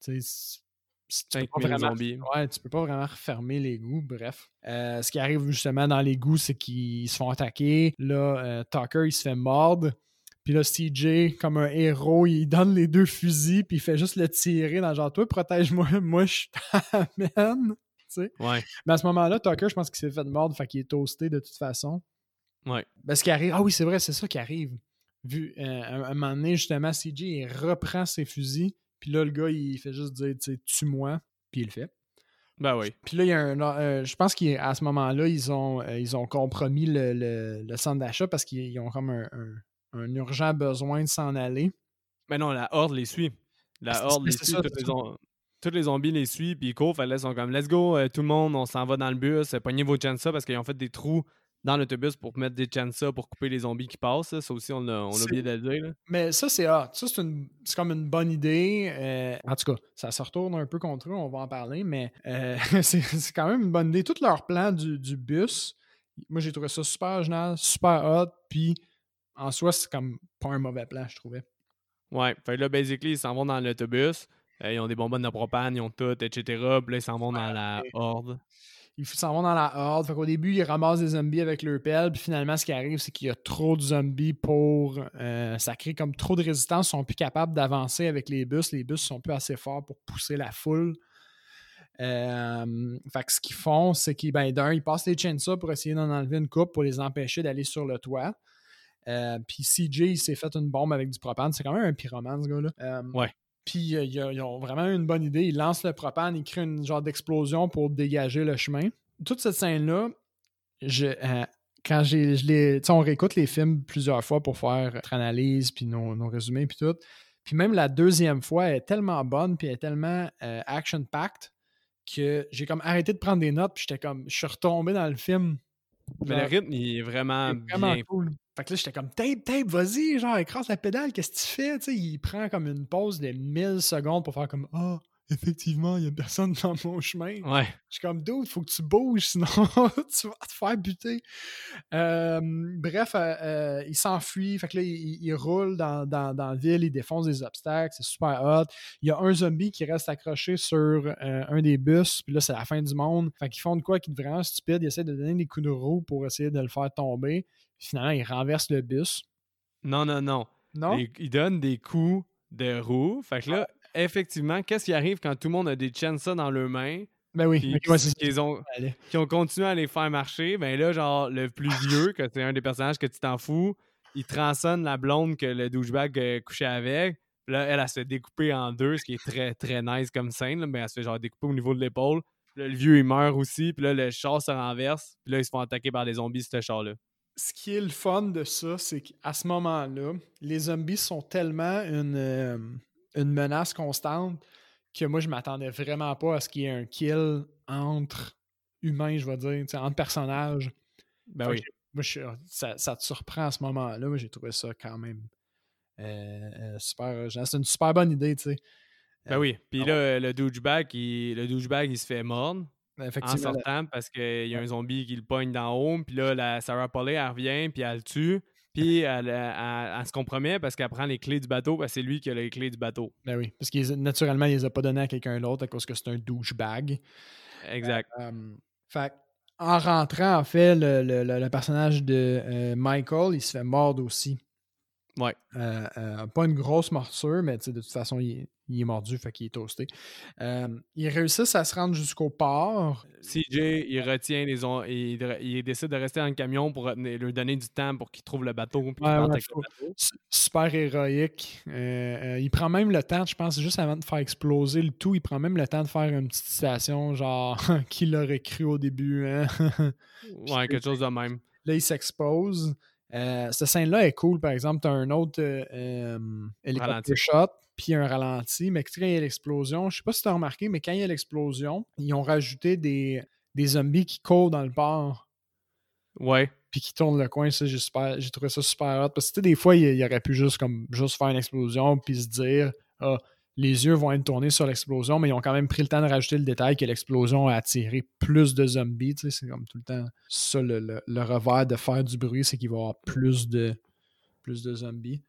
Tu sais, tu peux, pas vraiment, ouais, tu peux pas vraiment refermer l'égout. Bref. Euh, ce qui arrive justement dans l'égout, c'est qu'ils se font attaquer. Là, euh, Tucker, il se fait mordre. Puis là, CJ, comme un héros, il donne les deux fusils, puis il fait juste le tirer dans genre, toi, protège-moi, moi, je t'amène. Ouais. Mais à ce moment-là, Tucker, je pense qu'il s'est fait mordre, fait qu'il est toasté de toute façon. Ouais. Ben, ce qui arrive. Ah oui, c'est vrai, c'est ça qui arrive. Vu, euh, un, moment donné, justement, CJ, il reprend ses fusils, puis là, le gars, il fait juste dire, tu sais, tue-moi, puis il le fait. Ben oui. Puis là, il y a un. Euh, je pense qu'à ce moment-là, ils ont, euh, ils ont compromis le, le, centre d'achat parce qu'ils ont comme un, un, urgent besoin de s'en aller. Mais non, la Horde les suit. La Horde les suit. tous, les zombies les suivent, puis ils courent. Ils sont comme, let's go, tout le monde, on s'en va dans le bus, pognez vos chances parce qu'ils ont fait des trous dans l'autobus pour mettre des chances pour couper les zombies qui passent. Ça aussi, on a, on a oublié de le dire. Mais ça, c'est hot. Ça, c'est, comme une bonne idée. Euh, en tout cas, ça se retourne un peu contre eux, on va en parler, mais euh, c'est, quand même une bonne idée. Tout leur plan du, bus, moi, j'ai trouvé ça super génial, super hot, puis en soi, c'est comme pas un mauvais plan, je trouvais. Ouais, fait là, basically, ils s'en vont dans l'autobus. Euh, ils ont des bonbonnes de propane, ils ont tout, etc. Puis là, ils s'en vont dans la horde ils s'en vont dans la horde. Fait qu'au début, ils ramassent des zombies avec leur pelle. Puis finalement, ce qui arrive, c'est qu'il y a trop de zombies pour. Euh, ça crée comme trop de résistance. Ils sont plus capables d'avancer avec les bus. Les bus sont plus assez forts pour pousser la foule. Euh, fait que ce qu'ils font, c'est qu'ils, ben, d'un, ils passent les chainsaws pour essayer d'en enlever une coupe pour les empêcher d'aller sur le toit. Euh, puis CJ, il s'est fait une bombe avec du propane. C'est quand même un pyromane, ce gars-là. ouais. Puis euh, ils ont vraiment une bonne idée. Ils lancent le propane, ils créent une genre d'explosion pour dégager le chemin. Toute cette scène-là, je, euh, quand j'ai, je l'ai, on réécoute les films plusieurs fois pour faire notre analyse, puis nos, résumés, puis tout. Puis même la deuxième fois, elle est tellement bonne, puis elle est tellement euh, action-packed que j'ai comme arrêté de prendre des notes, puis j'étais comme, je suis retombé dans le film. Mais le rythme, il est vraiment, vraiment bien. cool. Fait que là, j'étais comme, tape, tape, vas-y, genre, écrase la pédale, qu'est-ce que tu fais? Tu sais, il prend comme une pause de 1000 secondes pour faire comme, ah, oh, effectivement, il y a personne dans mon chemin. Ouais. Je suis comme, dude, faut que tu bouges, sinon tu vas te faire buter. Euh, bref, euh, euh, il s'enfuit. Fait que là, il, roule dans, dans, dans, la ville, il défonce des obstacles, c'est super hot. Il y a un zombie qui reste accroché sur un des bus, puis là, c'est la fin du monde. Fait qu'ils font de quoi qui est vraiment stupide. Ils essaient de donner des coups de roue pour essayer de le faire tomber finalement, il renverse le bus. Non, non, non. Non? il donne des coups de roue. Fait que là, effectivement, qu'est-ce qui arrive quand tout le monde a des ça dans leurs mains? Ben oui, qui, ont, qui ont continué à les faire marcher. Ben là, genre, le plus vieux, que c'est un des personnages que tu t'en fous, il transonne la blonde que le douchebag euh, couchait avec. Là, elle, elle, se fait découper en deux, ce qui est très, très nice comme scène. Mais elle se fait genre découper au niveau de l'épaule. le vieux, il meurt aussi. Puis là, le char se renverse. Puis là, ils se font attaquer par des zombies, ce char-là ce qui est le fun de ça, c'est qu'à ce moment-là, les zombies sont tellement une, euh, une menace constante que moi, je m'attendais vraiment pas à ce qu'il y ait un kill entre humains, je vais dire, entre personnages. Ben oui. moi, ça, te surprend à ce moment-là. Moi, j'ai trouvé ça quand même euh, euh, super. C'est une super bonne idée, tu sais. Ben oui. Puis là, le douchebag, le douchebag, il se fait mordre. En sortant, parce qu'il y a un zombie qui le pogne d'en haut, puis là, la Sarah Polley, elle revient, puis elle le tue. Puis elle, se compromet parce qu'elle prend les clés du bateau, parce que c'est lui qui a les clés du bateau. Ben oui, parce que naturellement, il les a pas données à quelqu'un d'autre à cause que c'est un douchebag. Exact. Euh, fait en rentrant, en fait, le, personnage de euh, Michael, il se fait mordre aussi. Ouais. Euh, pas une grosse morsure, mais de toute façon, il, il est mordu, fait qu'il est toasté. Euh, ils réussissent à se rendre jusqu'au port. CJ, il retient les on... il, il, décide de rester dans le camion pour lui donner du temps pour qu'il trouve le bateau. Super héroïque. Euh, euh, il prend même le temps, je pense, juste avant de faire exploser le tout, il prend même le temps de faire une petite citation, genre qui l'aurait cru au début. Hein? ouais, quelque chose de même. Là, il s'expose. Cette scène-là est cool, par exemple. Tu as un autre hélicoptère shot puis un ralenti. Mais quand il y a l'explosion, je sais pas si tu as remarqué, mais quand il y a l'explosion, ils ont rajouté des, des zombies qui courent dans le port. Ouais. Puis qui tournent le coin, ça, j'ai trouvé ça super hot. Parce que des fois, il, il, aurait pu juste comme juste faire une explosion puis se dire ah, les yeux vont être tournés sur l'explosion, mais ils ont quand même pris le temps de rajouter le détail que l'explosion a attiré plus de zombies. Tu sais, c'est comme tout le temps ça le, le, revers de faire du bruit, c'est qu'il va y avoir plus de, plus de zombies.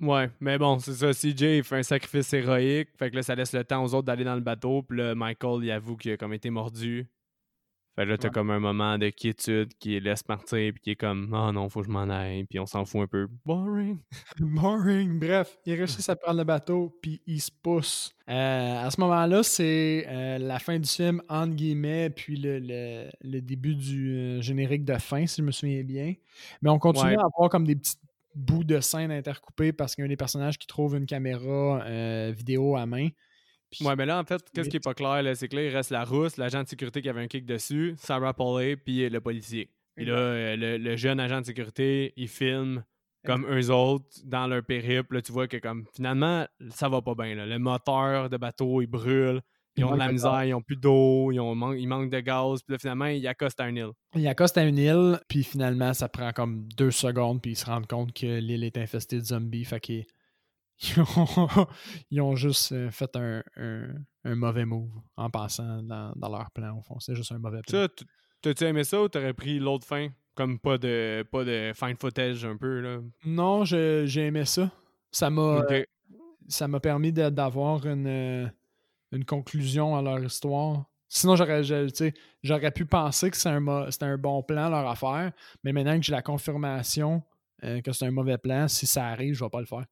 Ouais, mais bon, c'est ça. CJ, il fait un sacrifice héroïque. Fait que là, ça laisse le temps aux autres d'aller dans le bateau. Puis là, Michael, il avoue qu'il a comme été mordu. Fait que là, t'as Ouais. comme un moment de quiétude qui laisse partir. Puis qui est comme, oh non, faut que je m'en aille. Puis on s'en fout un peu. Boring. Boring. Bref, ils réussissent à prendre le bateau, puis ils se poussent. Euh, à ce moment-là, c'est euh, la fin du film, entre guillemets, puis le, le- le début du euh, générique de fin, si je me souviens bien. Mais on continue Ouais. à avoir comme des petits bouts de scène intercoupés parce qu'il y a des personnages qui trouve une caméra euh, vidéo à main. Puis- Ouais, mais là, en fait, qu'est-ce qui est pas clair, là, c'est que là, il reste la rousse, l'agent de sécurité qui avait un kick dessus, Sarah Polley, puis le policier. Puis là, euh, le, le jeune agent de sécurité, il filme comme eux autres dans leur périple. Là, tu vois que comme finalement, ça va pas bien. là. Le moteur de bateau, il brûle. Ils Il ont de la de misère, ils ont plus d'eau, ils, ont ils manquent de gaz. Puis là, finalement, ils accostent à un île. Il accoste à une île, puis finalement, ça prend comme deux secondes, puis ils se rendent compte que l'île est infestée de zombies. Fait qu'ils ils ont, ils ont juste euh, fait un, un- un mauvais move en passant dans, dans leur plan, au fond. C'est juste un mauvais plan. T'as-tu aimé ça ou t'aurais pris l'autre fin? Comme pas de pas de fine footage un peu, là. Non, j'ai aimé ça. Ça m'a ça m'a permis d'avoir une, euh, une conclusion à leur histoire. Sinon, j'aurais pu penser que c'est un, c'était un bon plan, leur affaire, mais maintenant que j'ai la confirmation euh, que c'est un mauvais plan, si ça arrive, je vais pas le faire.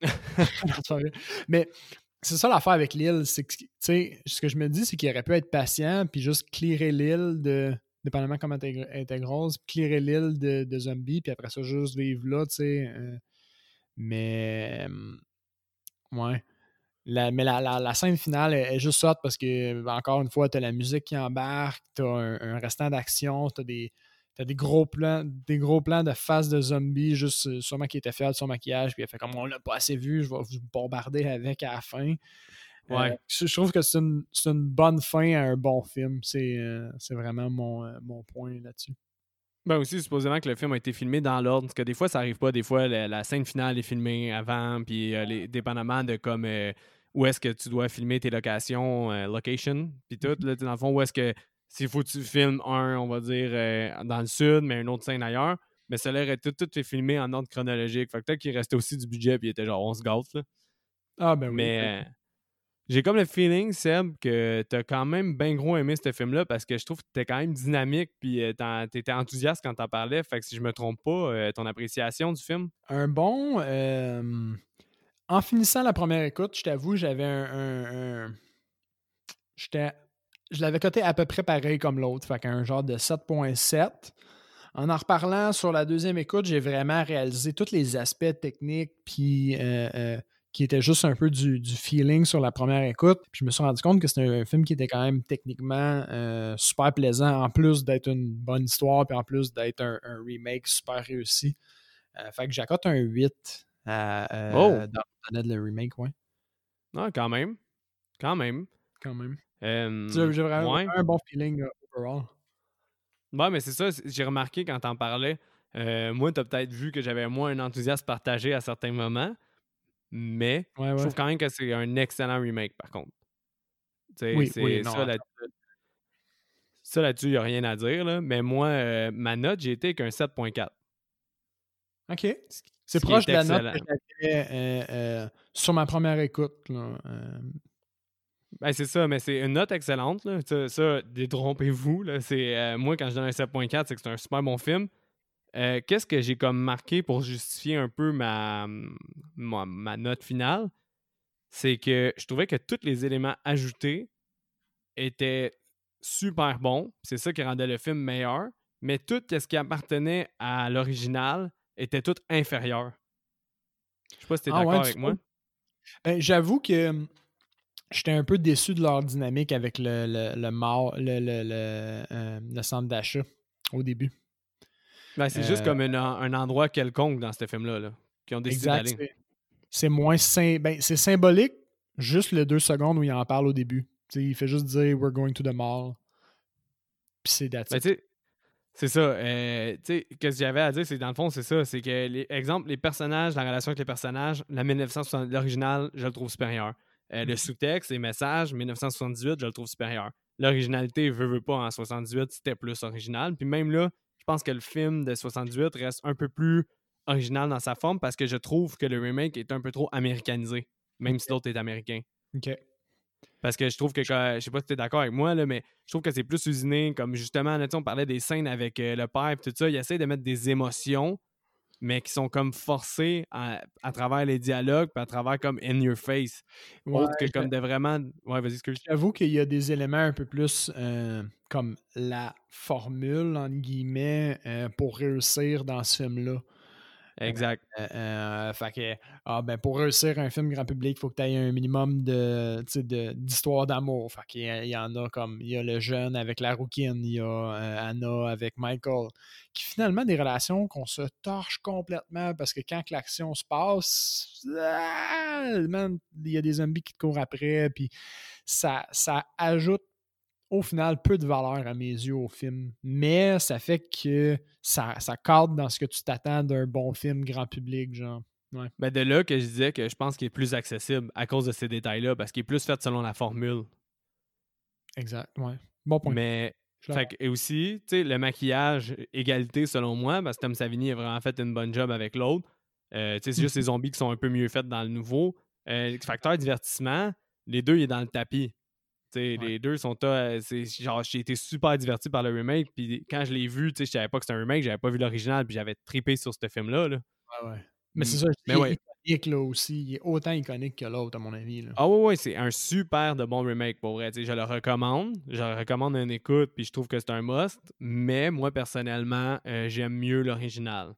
Mais c'est ça l'affaire avec l'île, ce que je me dis, c'est qu'il aurait pu être patient puis juste clearer l'île de. Dépendamment comment elle était- grosse, clearer l'île de, zombies, puis après ça, juste vivre là, tu sais. euh, mais. euh, Ouais. La- mais la, la- scène finale est, est juste sorte parce que, encore une fois, tu as la musique qui embarque, tu as un, restant d'action, tu as des. T'as des gros plans, des gros plans de face de zombies, juste euh, sûrement qui était fier de son maquillage, puis il a fait comme on l'a pas assez vu, je vais vous bombarder avec à la fin. Euh, Ouais. je, je trouve que c'est une, c'est une bonne fin à un bon film. C'est euh, c'est vraiment mon, euh, mon point là-dessus. Ben aussi, supposément que le film a été filmé dans l'ordre, parce que des fois, ça arrive pas. Des fois, la, la scène finale est filmée avant, puis les, dépendamment de comme où est-ce que tu dois filmer tes locations, location, puis tout, là, dans le fond, où est-ce que s'il faut que tu filmes un, on va dire, euh, dans le sud, mais une autre scène ailleurs, mais ça l'air tout, tout est filmé en ordre chronologique. Fait que peut-être qu'il restait aussi du budget, puis il était genre, on se gâte, là. Ah ben oui. Mais euh, j'ai comme le feeling, Seb, que t'as quand même bien gros aimé ce film-là parce que je trouve que t'es quand même dynamique puis euh, t'étais enthousiaste quand t'en parlais. Fait que si je me trompe pas, euh, ton appréciation du film? Un bon. euh, en finissant la première écoute, je t'avoue, j'avais un. un- un- j'étais. Je l'avais coté à peu près pareil comme l'autre, fait qu'un genre de 7.7. En en reparlant sur la deuxième écoute, j'ai vraiment réalisé tous les aspects techniques puis euh, euh, qui étaient juste un peu du, du feeling sur la première écoute. Puis je me suis rendu compte que c'était un, film qui était quand même techniquement euh, super plaisant, en plus d'être une bonne histoire, puis en plus d'être un, un remake super réussi. Fait que j'accote un 8 à Oh! dans le remake, ouais, Ah, quand même. Quand même. quand même. Euh, J'ai vraiment ouais. un bon feeling euh, overall. Ouais, mais c'est ça, j'ai remarqué quand t'en parlais. euh, moi, t'as peut-être vu que j'avais moins un enthousiasme partagé à certains moments, mais Ouais, je trouve quand même que c'est un excellent remake, par contre. Oui, c'est oui, ça, là, ça là-dessus, il n'y a rien à dire. Là. Mais moi, euh, ma note, j'ai été avec un 7.4. OK. ce C'est proche de la note que excellent. j'avais euh, euh, sur ma première écoute. là. Euh, Ben, c'est ça, mais c'est une note excellente. Là. Ça, ça, détrompez-vous. C'est, euh, moi, quand je donne un 7.4, c'est que c'est un super bon film. Euh, Qu'est-ce que j'ai comme marqué pour justifier un peu ma, ma, ma note finale? C'est que je trouvais que tous les éléments ajoutés étaient super bons. C'est ça qui rendait le film meilleur. Mais tout ce qui appartenait à l'original était tout inférieur. Je sais pas si tu es Ah d'accord avec moi. ben, J'avoue que hum, j'étais un peu déçu de leur dynamique avec le, le, le, le, euh, le centre d'achat au début. Ben, c'est juste Euh, comme un, un endroit quelconque dans ce film-là, là, qui ont décidé d'aller. c'est- moins ben, c'est symbolique, juste le deux secondes où il en parle au début. Il fait juste dire We're going to the mall. Puis c'est Ben, c'est ça. euh, tu sais, ce que j'avais à dire, c'est dans le fond, c'est ça. C'est que, les, exemple, les personnages, la relation avec les personnages, la 1960, l'original, je le trouve supérieur. Euh, le sous-texte, les messages, 1978, je le trouve supérieur. L'originalité, veut, veut pas, en 78, c'était plus original. Puis même là, je pense que le film de 78 reste un peu plus original dans sa forme parce que je trouve que le remake est un peu trop américanisé, même si l'autre est américain. OK. Parce que je trouve que, je sais pas si tu es d'accord avec moi, là, mais je trouve que c'est plus usiné. Comme justement, là, on parlait des scènes avec euh, le père et tout ça. Il essaie de mettre des émotions, mais qui sont comme forcées à, travers les dialogues puis à travers comme in your face. Autre que comme de vraiment. Ouais, vas-y, excuse. J'avoue qu'il y a des éléments un peu plus euh, comme la formule, entre guillemets, euh, pour réussir dans ce film-là. Exact. Euh, euh, fait que, ah, ben, pour réussir un film grand public, il faut que tu aies un minimum de, d'histoire d'amour. Fait qu'il y, y, en a comme, il y a le jeune avec la rouquine, il y a euh, Anna avec Michael, qui finalement des relations qu'on se torche complètement parce que quand l'action se passe, ah, il y a des zombies qui te courent après, puis ça, ça ajoute au final peu de valeur à mes yeux au film. Mais ça fait que ça, ça cadre dans ce que tu t'attends d'un bon film grand public, genre. Ouais. Ben de là que je disais que je pense qu'il est plus accessible à cause de ces détails-là, parce qu'il est plus fait selon la formule. Exact, ouais. Bon point. Mais fait et aussi, tu sais, le maquillage, égalité selon moi, parce que Tom Savini a vraiment fait une bonne job avec l'autre. Euh, c'est juste les zombies qui sont un peu mieux faits dans le nouveau. Euh, facteur divertissement, les deux, il est dans le tapis. Les deux sont. Euh, genre, j'ai été super diverti par le remake. Puis quand je l'ai vu, je savais pas que c'était un remake, j'avais pas vu l'original, puis j'avais trippé sur ce film-là. Là. Ouais, ouais. Mais c'est ça, mais ouais. iconique là aussi. Il est autant iconique que l'autre, à mon avis. Là. Ah ouais, ouais, c'est un super de bon remake pour vrai. je le recommande. Je le recommande une écoute, puis je trouve que c'est un must. Mais moi, personnellement, euh, j'aime mieux l'original.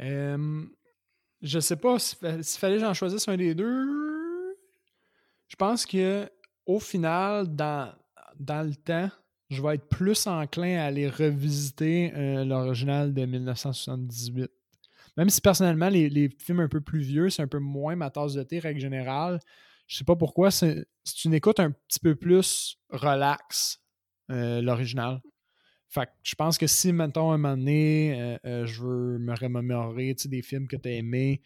je sais pas s'il fallait que j'en choisisse un des deux. Je pense que au final, dans, le temps, je vais être plus enclin à aller revisiter euh, l'original de 1978. Même si personnellement, les, films un peu plus vieux, c'est un peu moins ma tasse de thé, règle générale. Je sais pas pourquoi, c'est une écoute un petit peu plus relax, euh, l'original. Fait je pense que si, maintenant un moment donné, euh, je veux me remémorer des films que tu as aimés,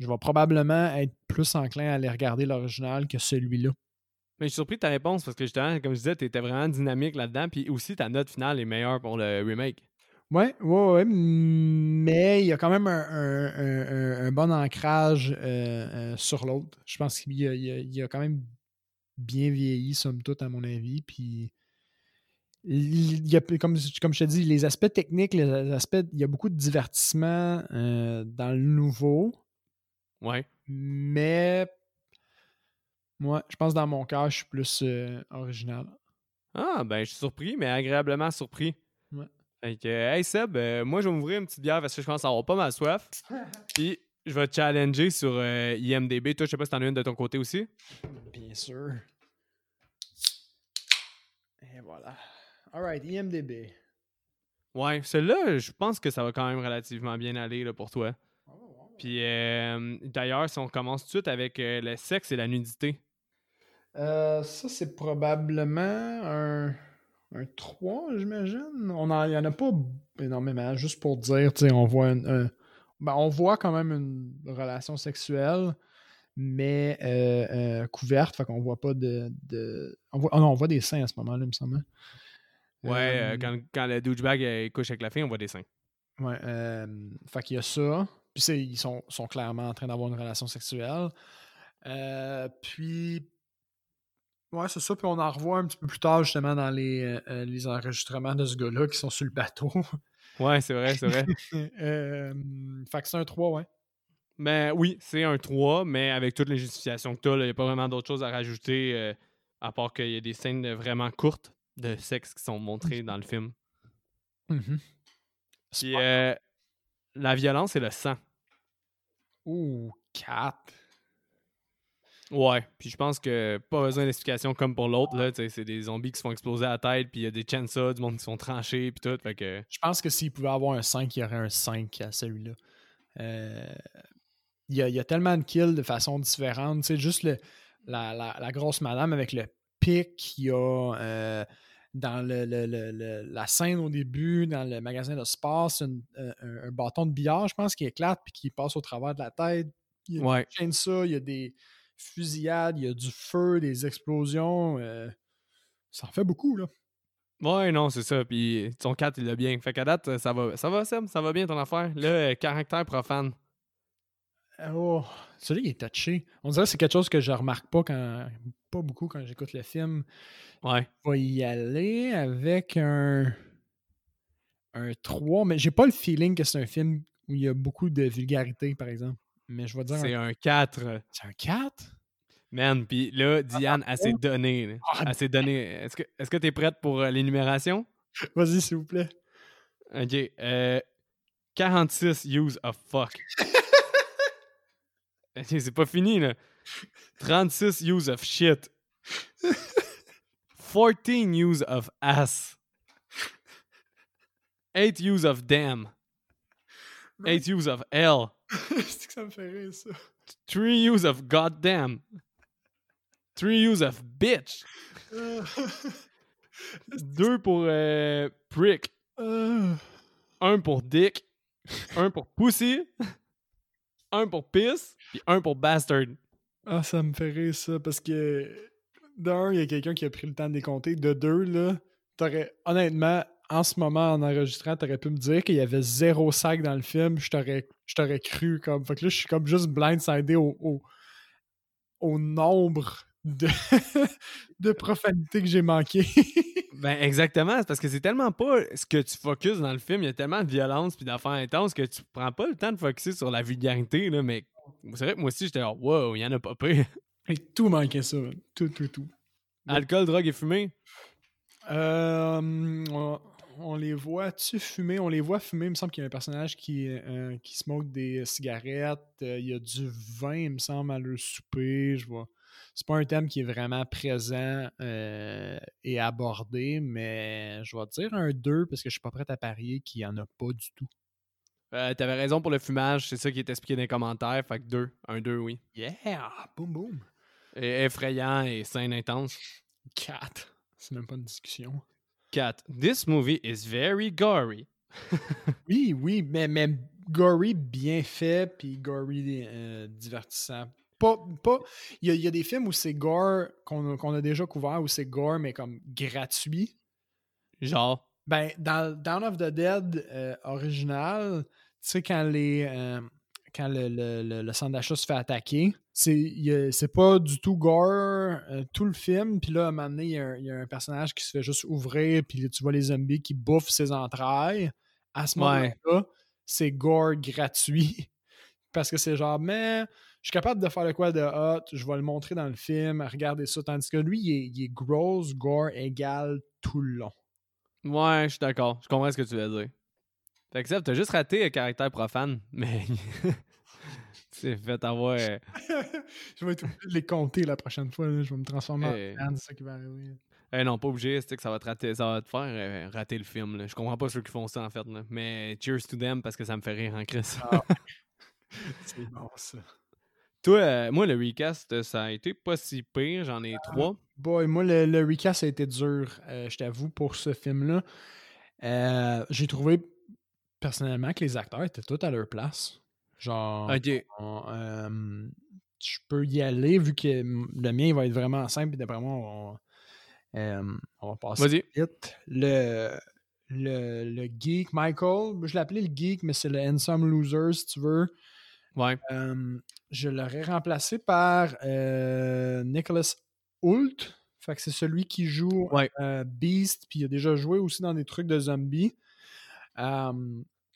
je vais probablement être plus enclin à aller regarder l'original que celui-là. Mais je suis surpris de ta réponse parce que justement, comme je disais, tu étais vraiment dynamique là-dedans. Puis aussi, ta note finale est meilleure pour le remake. Ouais, ouais, ouais. Mais il y a quand même un, bon ancrage euh, euh, sur l'autre. Je pense qu'il a, a, quand même bien vieilli, somme toute, à mon avis. Puis. Il y a, comme, comme je te dis, les aspects techniques, les aspects, il y a beaucoup de divertissement euh, dans le nouveau. Ouais. Mais moi, je pense dans mon cas, je suis plus euh, original. Ah, ben, je suis surpris, mais agréablement surpris. Ouais. Fait que, hey Seb, euh, moi, je vais m'ouvrir une petite bière parce que je pense avoir pas mal soif. Puis, je vais te challenger sur euh, IMDB. Toi, je sais pas si t'en as une de ton côté aussi. Bien sûr. Et voilà. Alright, IMDB. Ouais, celle-là, je pense que ça va quand même relativement bien aller là, pour toi. Puis d'ailleurs, si on commence tout de suite avec le sexe et la nudité. Euh, ça, c'est probablement un, un 3, j'imagine. On il n'y en a pas énormément, juste pour dire, on voit un, ben, on voit quand même une relation sexuelle, mais euh, euh, couverte, fait qu'on voit pas de. de... On, voit, oh non, on voit des seins à ce moment-là, il me semble. Ouais, quand, quand, le douchebag couche avec la fille, on voit des seins. Ouais, fait qu'il y a ça. Puis ils sont, sont, clairement en train d'avoir une relation sexuelle. puis Ouais, c'est ça. Puis on en revoit un petit peu plus tard, justement, dans les, euh, euh, les enregistrements de ce gars-là qui sont sur le bateau. ouais, c'est vrai, c'est vrai. euh, fait que c'est un 3, ouais. Ben oui, c'est un 3, mais avec toutes les justifications que tu as, il n'y a pas vraiment d'autres choses à rajouter, euh, à part qu'il y a des scènes vraiment courtes de sexe qui sont montrées dans le film. Mm Puis la violence et le sang. Ouh, 4. Ouais, puis je pense que pas besoin d'explication comme pour l'autre. là C'est des zombies qui se font exploser à la tête, puis il y a des chainsaws, du monde qui sont tranchés, puis tout. Fait que... Je pense que s'il pouvait avoir un 5, il y aurait un 5 à celui-là. Euh, il, y a, tellement de kills de façon différente. sais juste le, la, la, grosse madame avec le pic, il y a euh, dans le, la scène au début, dans le magasin de sport, un, un, bâton de billard, je pense, qui éclate puis qui passe au travers de la tête. Il y a ouais. des chainsaws, il y a des fusillade, il y a du feu, des explosions. Euh, ça en fait beaucoup, là. Ouais, non, c'est ça. Puis son 4, il l'a bien. Fait qu'à date, ça va, ça va, Sam, ça va bien ton affaire? Là, euh, caractère profane. Oh, celui-là, il est touché. On dirait que c'est quelque chose que je remarque pas quand. Pas beaucoup quand j'écoute le film. Ouais. Je vais y aller avec un. Un 3, mais j'ai pas le feeling que c'est un film où il y a beaucoup de vulgarité, par exemple. Mais je vais dire. C'est un- un 4. C'est un 4? Man, puis là, Diane, elle s'est donnée. là. Ah, Elle s'est donnée. Est-ce que que t'es prête pour euh, l'énumération? Vas-y, s'il vous plaît. OK. Euh, 46 use of fuck. Ok, c'est pas fini, là. 36 use of shit. 14 use of ass. 8 use of damn. 8 use of L. c'est que ça me fait rire, ça. 3 use of goddamn. 3 use of bitch. 2 pour euh, prick. Ah. 1 pour dick. 1 pour pussy. 1 pour piss. Puis 1 pour bastard. Ah, ça me fait rire, ça, parce que d'un, il y a quelqu'un qui a pris le temps de les compter. De deux, là, t'aurais, honnêtement, en ce moment, en enregistrant, t'aurais pu me dire qu'il y avait zéro sac dans le film. Je t'aurais, cru, comme. Fait que là, je suis comme juste blindsidé au, au, au nombre de, de profanités que j'ai manqué. Ben exactement, c'est parce que c'est tellement pas ce que tu focuses dans le film, il y a tellement de violence puis d'affaires intenses que tu prends pas le temps de focuser sur la vulgarité là, mais c'est vrai que moi aussi j'étais genre wow, il y en a pas pire. Et tout manquait ça. Tout, tout, tout. Alcool, drogue et fumée? Euh, on, les voit-tu fumer? On les voit fumer. Il me semble qu'il y a un personnage qui, euh, qui smoke des cigarettes. Euh, il y a du vin, il me semble, à leur souper. Je vois. C'est pas un thème qui est vraiment présent euh, et abordé, mais je vais dire un 2 parce que je suis pas prêt à parier qu'il y en a pas du tout. Euh, T'avais raison pour le fumage, c'est ça qui est expliqué dans les commentaires, fait que 2, un 2 oui. Yeah! Boum boum! Et effrayant et scène intense. 4. C'est même pas une discussion. 4. This movie is very gory. Oui, oui, mais, mais gory bien fait, puis gory euh, divertissant. Pas, pas, il, y a, il y a des films où c'est gore qu'on qu'on a déjà couvert, où c'est gore, mais comme gratuit. Genre? Ben, dans Down of the Dead euh, original, tu sais, quand les. euh, quand le, le- le- le centre d'achat se fait attaquer, c'est pas du tout gore euh, tout le film. Puis là, à un moment donné, il y, a un- il y a un personnage qui se fait juste ouvrir, puis tu vois les zombies qui bouffent ses entrailles. À ce Ouais. moment-là, c'est gore gratuit. Parce que c'est genre, mais je suis capable de faire le quoi de hot, je vais le montrer dans le film, regardez ça. Tandis que lui, il est, il est gross, gore égal tout le long. Ouais, je suis d'accord. Je comprends ce que tu veux dire. Fait que Seb, t'as juste raté le caractère profane, mais. tu t'es fait avoir. euh, je vais être obligé de les compter la prochaine fois. là. Je vais me transformer en fan, c'est ça qui va arriver. Eh non, pas obligé, c'est que ça va te rater, ça va te faire euh, rater le film. Là. Je comprends pas ceux qui font ça en fait. Là. Mais cheers to them parce que ça me fait rire en Chris. C'est bon, ça. Toi, euh, moi, le recast, euh, ça a été pas si pire. J'en ai trois. Boy, moi, le, le recast a été dur, euh, je t'avoue, pour ce film-là. Euh, J'ai trouvé, personnellement, que les acteurs étaient tous à leur place. Genre, on, euh, je peux y aller, vu que le mien va être vraiment simple, et d'après moi, on, euh, on va passer Vas-y. vite. Le, le, le geek, Michael, je l'appelais le geek, mais c'est le handsome loser, si tu veux. Ouais. Euh, je l'aurais remplacé par Nicholas Hoult. Fait que c'est celui qui joue Ouais. Beast, puis il a déjà joué aussi dans des trucs de zombies.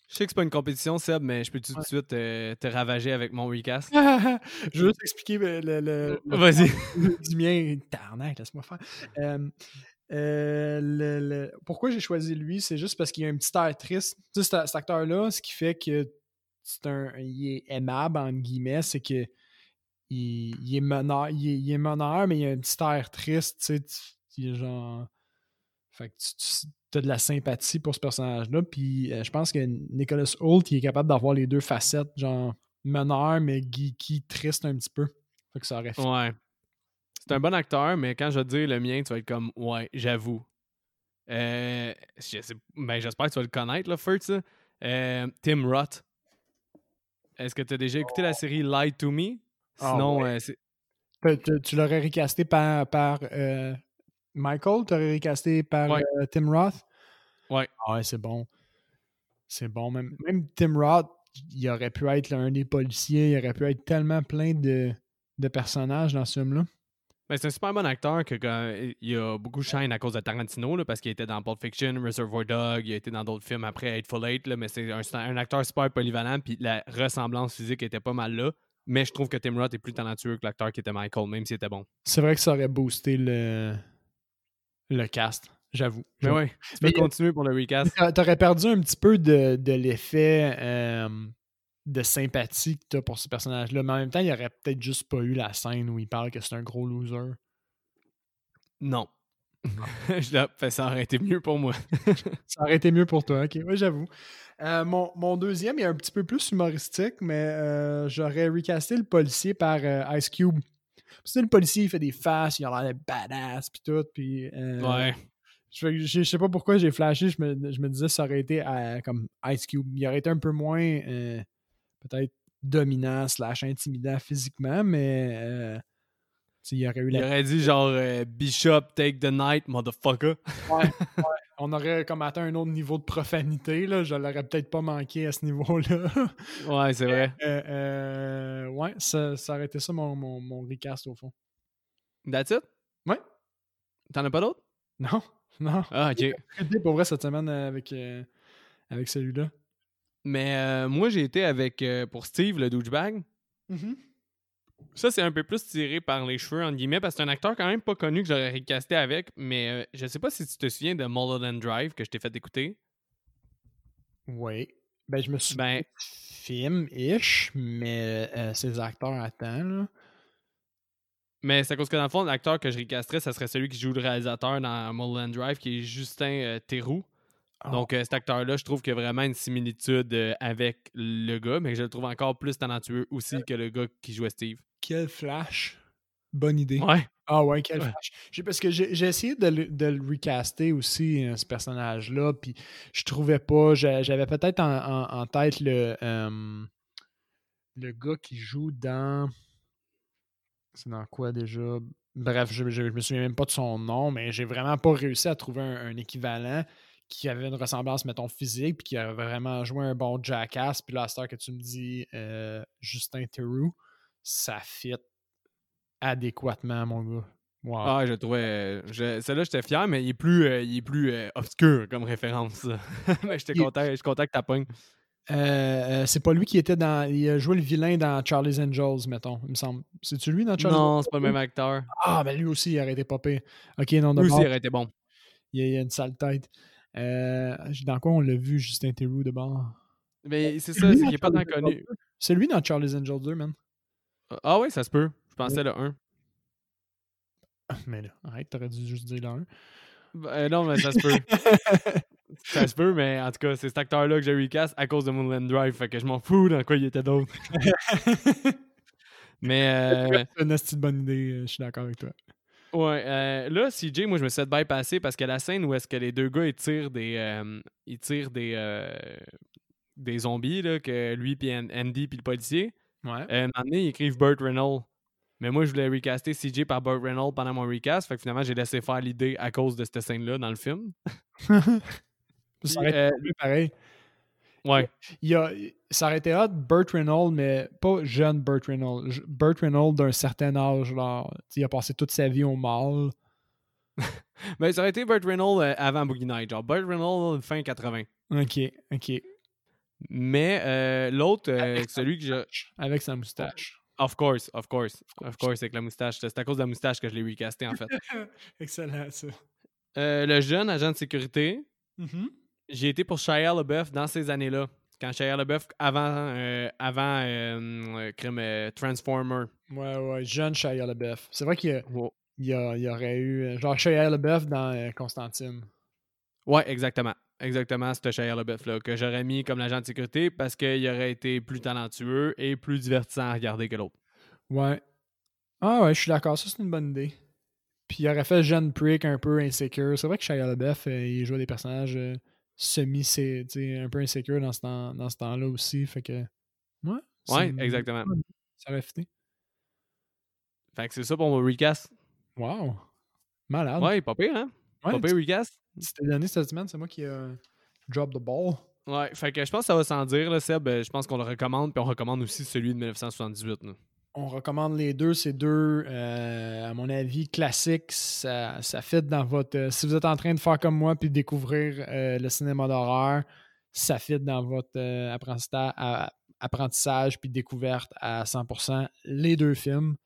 Je sais que c'est pas une compétition, Seb, mais je peux tout de suite euh, te ravager avec mon recast? je veux juste expliquer le, le, le- le Vas-y. du mien. Tarnac, laisse-moi faire. Euh, euh, le- le- pourquoi j'ai choisi lui, c'est juste parce qu'il y a un petit air triste. Tu sais, cet, cet acteur-là, ce qui fait que c'est un, il est aimable, entre guillemets, c'est que il, il est meneur, il est, il est meneur, mais il a un petit air triste, tu sais, tu- il est genre... Fait que tu, as de la sympathie pour ce personnage-là, puis euh, je pense que Nicholas Hoult, il est capable d'avoir les deux facettes, genre meneur, mais geeky, triste un petit peu. Fait que ça aurait fait Ouais. C'est un bon acteur, mais quand je vais te dire le mien, tu vas être comme Ouais, j'avoue. Euh, je sais- ben, j'espère que tu vas le connaître, là, Furt. Euh, Tim Roth. Est-ce que tu as déjà écouté la série Lie to Me? Ah Sinon, ouais. euh, c'est- Tu, tu- tu l'aurais recasté par, par euh, Michael, t'aurais recasté par Ouais. euh, Tim Roth? Ouais. Ah ouais, c'est bon. C'est bon. Même, même Tim Roth, il aurait pu être là, un des policiers, il aurait pu être tellement plein de, de personnages dans ce film-là. Ben, c'est un super bon acteur que quand- il a beaucoup shine à cause de Tarantino là, parce qu'il était dans Pulp Fiction, Reservoir Dog, il a été dans d'autres films après Hateful Eight, là, mais c'est un, c'est un acteur super polyvalent puis la ressemblance physique était pas mal là. Mais je trouve que Tim Roth est plus talentueux que l'acteur qui était Michael, même s'il était bon. C'est vrai que ça aurait boosté le, le cast, j'avoue. Mais J'avoue. ouais, tu Mais- peux continuer pour le recast. T'a- T'aurais perdu un petit peu de, de l'effet euh, de sympathie que t'as pour ce personnage-là, mais en même temps, il aurait peut-être juste pas eu la scène où il parle que c'est un gros loser. Non. Ça aurait été mieux pour moi. Ça aurait été mieux pour toi, ok, oui, j'avoue. Euh, mon, mon deuxième est un petit peu plus humoristique, mais euh, j'aurais recasté le policier par euh, Ice Cube. Sais, le policier, il fait des faces, il a l'air de badass, puis tout, puis... euh, Ouais. Je, je- sais pas pourquoi j'ai flashé, je me, je me disais ça aurait été euh, comme Ice Cube. Il aurait été un peu moins euh, peut-être dominant slash intimidant physiquement, mais il aurait eu Il la... aurait dit genre Bishop, take the night, motherfucker. On aurait comme atteint un autre niveau de profanité, là. Je l'aurais peut-être pas manqué à ce niveau-là. Ouais, c'est vrai. Euh, euh, ouais, ça, ça aurait été ça mon, mon, mon recast au fond. That's it? Ouais. T'en as pas d'autres? Non, non. Ah, ok. J'ai pour vrai cette semaine avec, euh, avec celui-là. Mais euh, moi, j'ai été avec, euh, pour Steve, le douchebag. Ça, c'est un peu plus tiré par les cheveux, entre guillemets, parce que c'est un acteur quand même pas connu que j'aurais recasté avec, mais euh, je sais pas si tu te souviens de Mulholland Drive que je t'ai fait écouter. Oui. Ben, je me suis Ben, film-ish, mais euh, ces acteurs attendent, là. mais c'est à cause que dans le fond, l'acteur que je recasterais, ça serait celui qui joue le réalisateur dans Mulholland Drive, qui est Justin euh, Theroux. Ah. Donc, euh, cet acteur-là, je trouve qu'il y a vraiment une similitude euh, avec le gars, mais je le trouve encore plus talentueux aussi que le gars qui jouait Steve. Quel flash. Bonne idée. Ouais. Ah ouais, quel Ouais. flash. Parce que j'ai essayé de le, de le recaster aussi, euh, ce personnage-là, puis je trouvais pas. j'a- J'avais peut-être en, en- en tête le, euh, le gars qui joue dans. C'est dans quoi déjà? Bref, je, je, je me souviens même pas de son nom, mais j'ai vraiment pas réussi à trouver un, un équivalent qui avait une ressemblance, mettons, physique, puis qui avait vraiment joué un bon jackass. Puis là, à cette heure que tu me dis euh, Justin Theroux, ça fit adéquatement, mon gars. Wow. Ah, je trouvais. je- Celle-là, j'étais fier, mais il est plus, euh, il est plus euh, obscur comme référence. mais j'étais content, je suis content que tu pognes. Euh, euh, c'est pas lui qui était dans. Il a joué le vilain dans Charlie's Angels, mettons, il me semble. C'est-tu lui dans Charlie's Non, c'est pas le même acteur. Ah, ben lui aussi, il aurait été pire. Ok, non, Lui aussi, il aurait été bon. il, a, il a une sale tête. Euh, dans quoi on l'a vu, Justin Theroux, de bord? Mais c'est ça, lui c'est dans qu'il est pas tant Charlie's connu. Angels 2? C'est lui dans Charlie's Angels 2, man. Ah ouais, ça se peut. Je pensais le 1. Mais là, arrête, t'aurais dû juste dire là. Ben, non, mais ça se peut. ça se peut, mais en tout cas, c'est cet acteur-là que j'ai recast à cause de Moonland Drive. Fait que je m'en fous dans quoi il était d'autre. mais euh, C'est une bonne idée, euh, je suis d'accord avec toi. Ouais, euh, là, CJ, moi, je me suis fait bypasser parce que la scène où est-ce que les deux gars, ils tirent des... euh, ils tirent des... euh, des zombies, là, que lui, puis An- Andy, puis le policier, Ouais. euh, un moment donné, ils écrivent Burt Reynolds. Mais moi, je voulais recaster CJ par Burt Reynolds pendant mon recast, fait que finalement, j'ai laissé faire l'idée à cause de cette scène-là dans le film. ça aurait été euh, mieux pareil. Ouais. Il y a, ça aurait été hot, Burt Reynolds, mais pas jeune Burt Reynolds. Burt Reynolds d'un certain âge. Sais, il a passé toute sa vie au mall. Mais ça aurait été Burt Reynolds euh, avant Boogie Night, genre Burt Reynolds fin 80. Ok, ok. Mais euh, l'autre, euh, celui que je... Avec sa moustache. Of course, of course, of course, avec la moustache. C'est à cause de la moustache que je l'ai recasté, en fait. Excellent, ça. Euh, le jeune agent de sécurité, Mhm. j'ai été pour Shia LaBeouf dans ces années-là. Quand Shia LaBeouf, avant, euh, avant euh, euh, crime euh, Transformer. Ouais, ouais, jeune Shia LaBeouf. C'est vrai qu'il y, a- Wow. il y, aurait eu. Genre Shia LaBeouf dans Constantine. Ouais, exactement. Exactement, c'était Shia LaBeouf-là, que j'aurais mis comme l'agent de sécurité parce qu'il aurait été plus talentueux et plus divertissant à regarder que l'autre. Ouais. Ah ouais, je suis d'accord, ça c'est une bonne idée. Puis il aurait fait jeune prick un peu insécure. C'est vrai que Shia LaBeouf, il joue des personnages semi sais, un peu insécure dans ce temps, dans ce temps-là aussi. Fait que. Ouais. c'est Ouais, exactement. Ça aurait fité. Fait que c'est ça pour mon recast. Wow. Malade. Ouais, pas pire, hein? Ouais, pas pire, recast. C'était donné cette semaine, c'est moi qui euh, drop the ball. Ouais, fait que je pense que ça va sans dire, là, Seb. Je pense qu'on le recommande, puis on recommande aussi celui de 1978. Là. On recommande les deux. C'est deux, euh, à mon avis, classiques. Ça, ça fit dans votre. euh, si vous êtes en train de faire comme moi puis découvrir euh, le cinéma d'horreur, ça fit dans votre apprentissage, apprentissage puis découverte à 100%. Les deux films.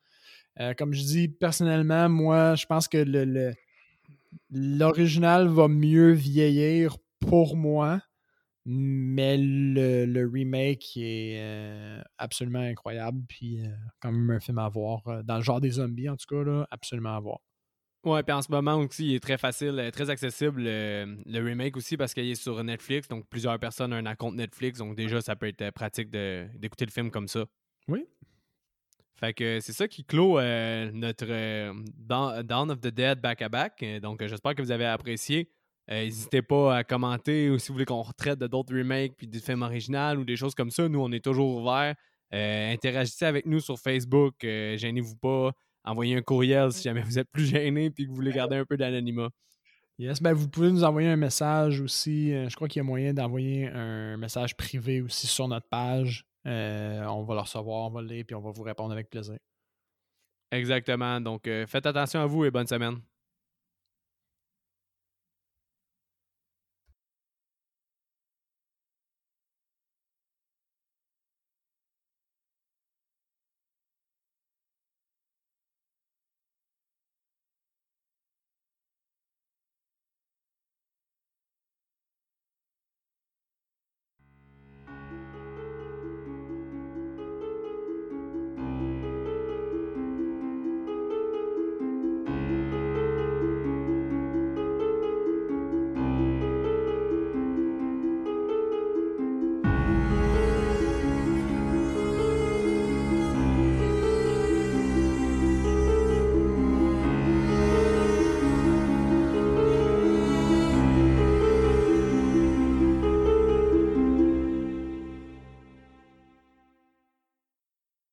Comme je dis, personnellement, moi, je pense que le- l'original va mieux vieillir pour moi. Mais le, le remake est euh, absolument incroyable. Puis, euh, quand même, un film à voir. euh, dans le genre des zombies, en tout cas, là, absolument à voir. Ouais, puis en ce moment aussi, il est très facile, très accessible, euh, le remake aussi, parce qu'il est sur Netflix. Donc, plusieurs personnes ont un compte Netflix. Donc, déjà, ça peut être pratique d'écouter le film comme ça. Oui. Fait que c'est ça qui clôt euh, notre euh, Dawn of the Dead back-à-back. Euh, Donc, euh, j'espère que vous avez apprécié. Euh, N'hésitez pas à commenter ou si vous voulez qu'on retraite de d'autres remakes puis des films originaux ou des choses comme ça. Nous, on est toujours ouverts. Euh, interagissez avec nous sur Facebook. Euh, Gênez-vous pas. Envoyez un courriel si jamais vous êtes plus gêné puis que vous voulez garder un peu d'anonymat. Yes, ben vous pouvez nous envoyer un message aussi. Je crois qu'il y a moyen d'envoyer un message privé aussi sur notre page. Euh, on va le recevoir, on va le lire, puis on va vous répondre avec plaisir. Exactement. Donc, euh, faites attention à vous et bonne semaine.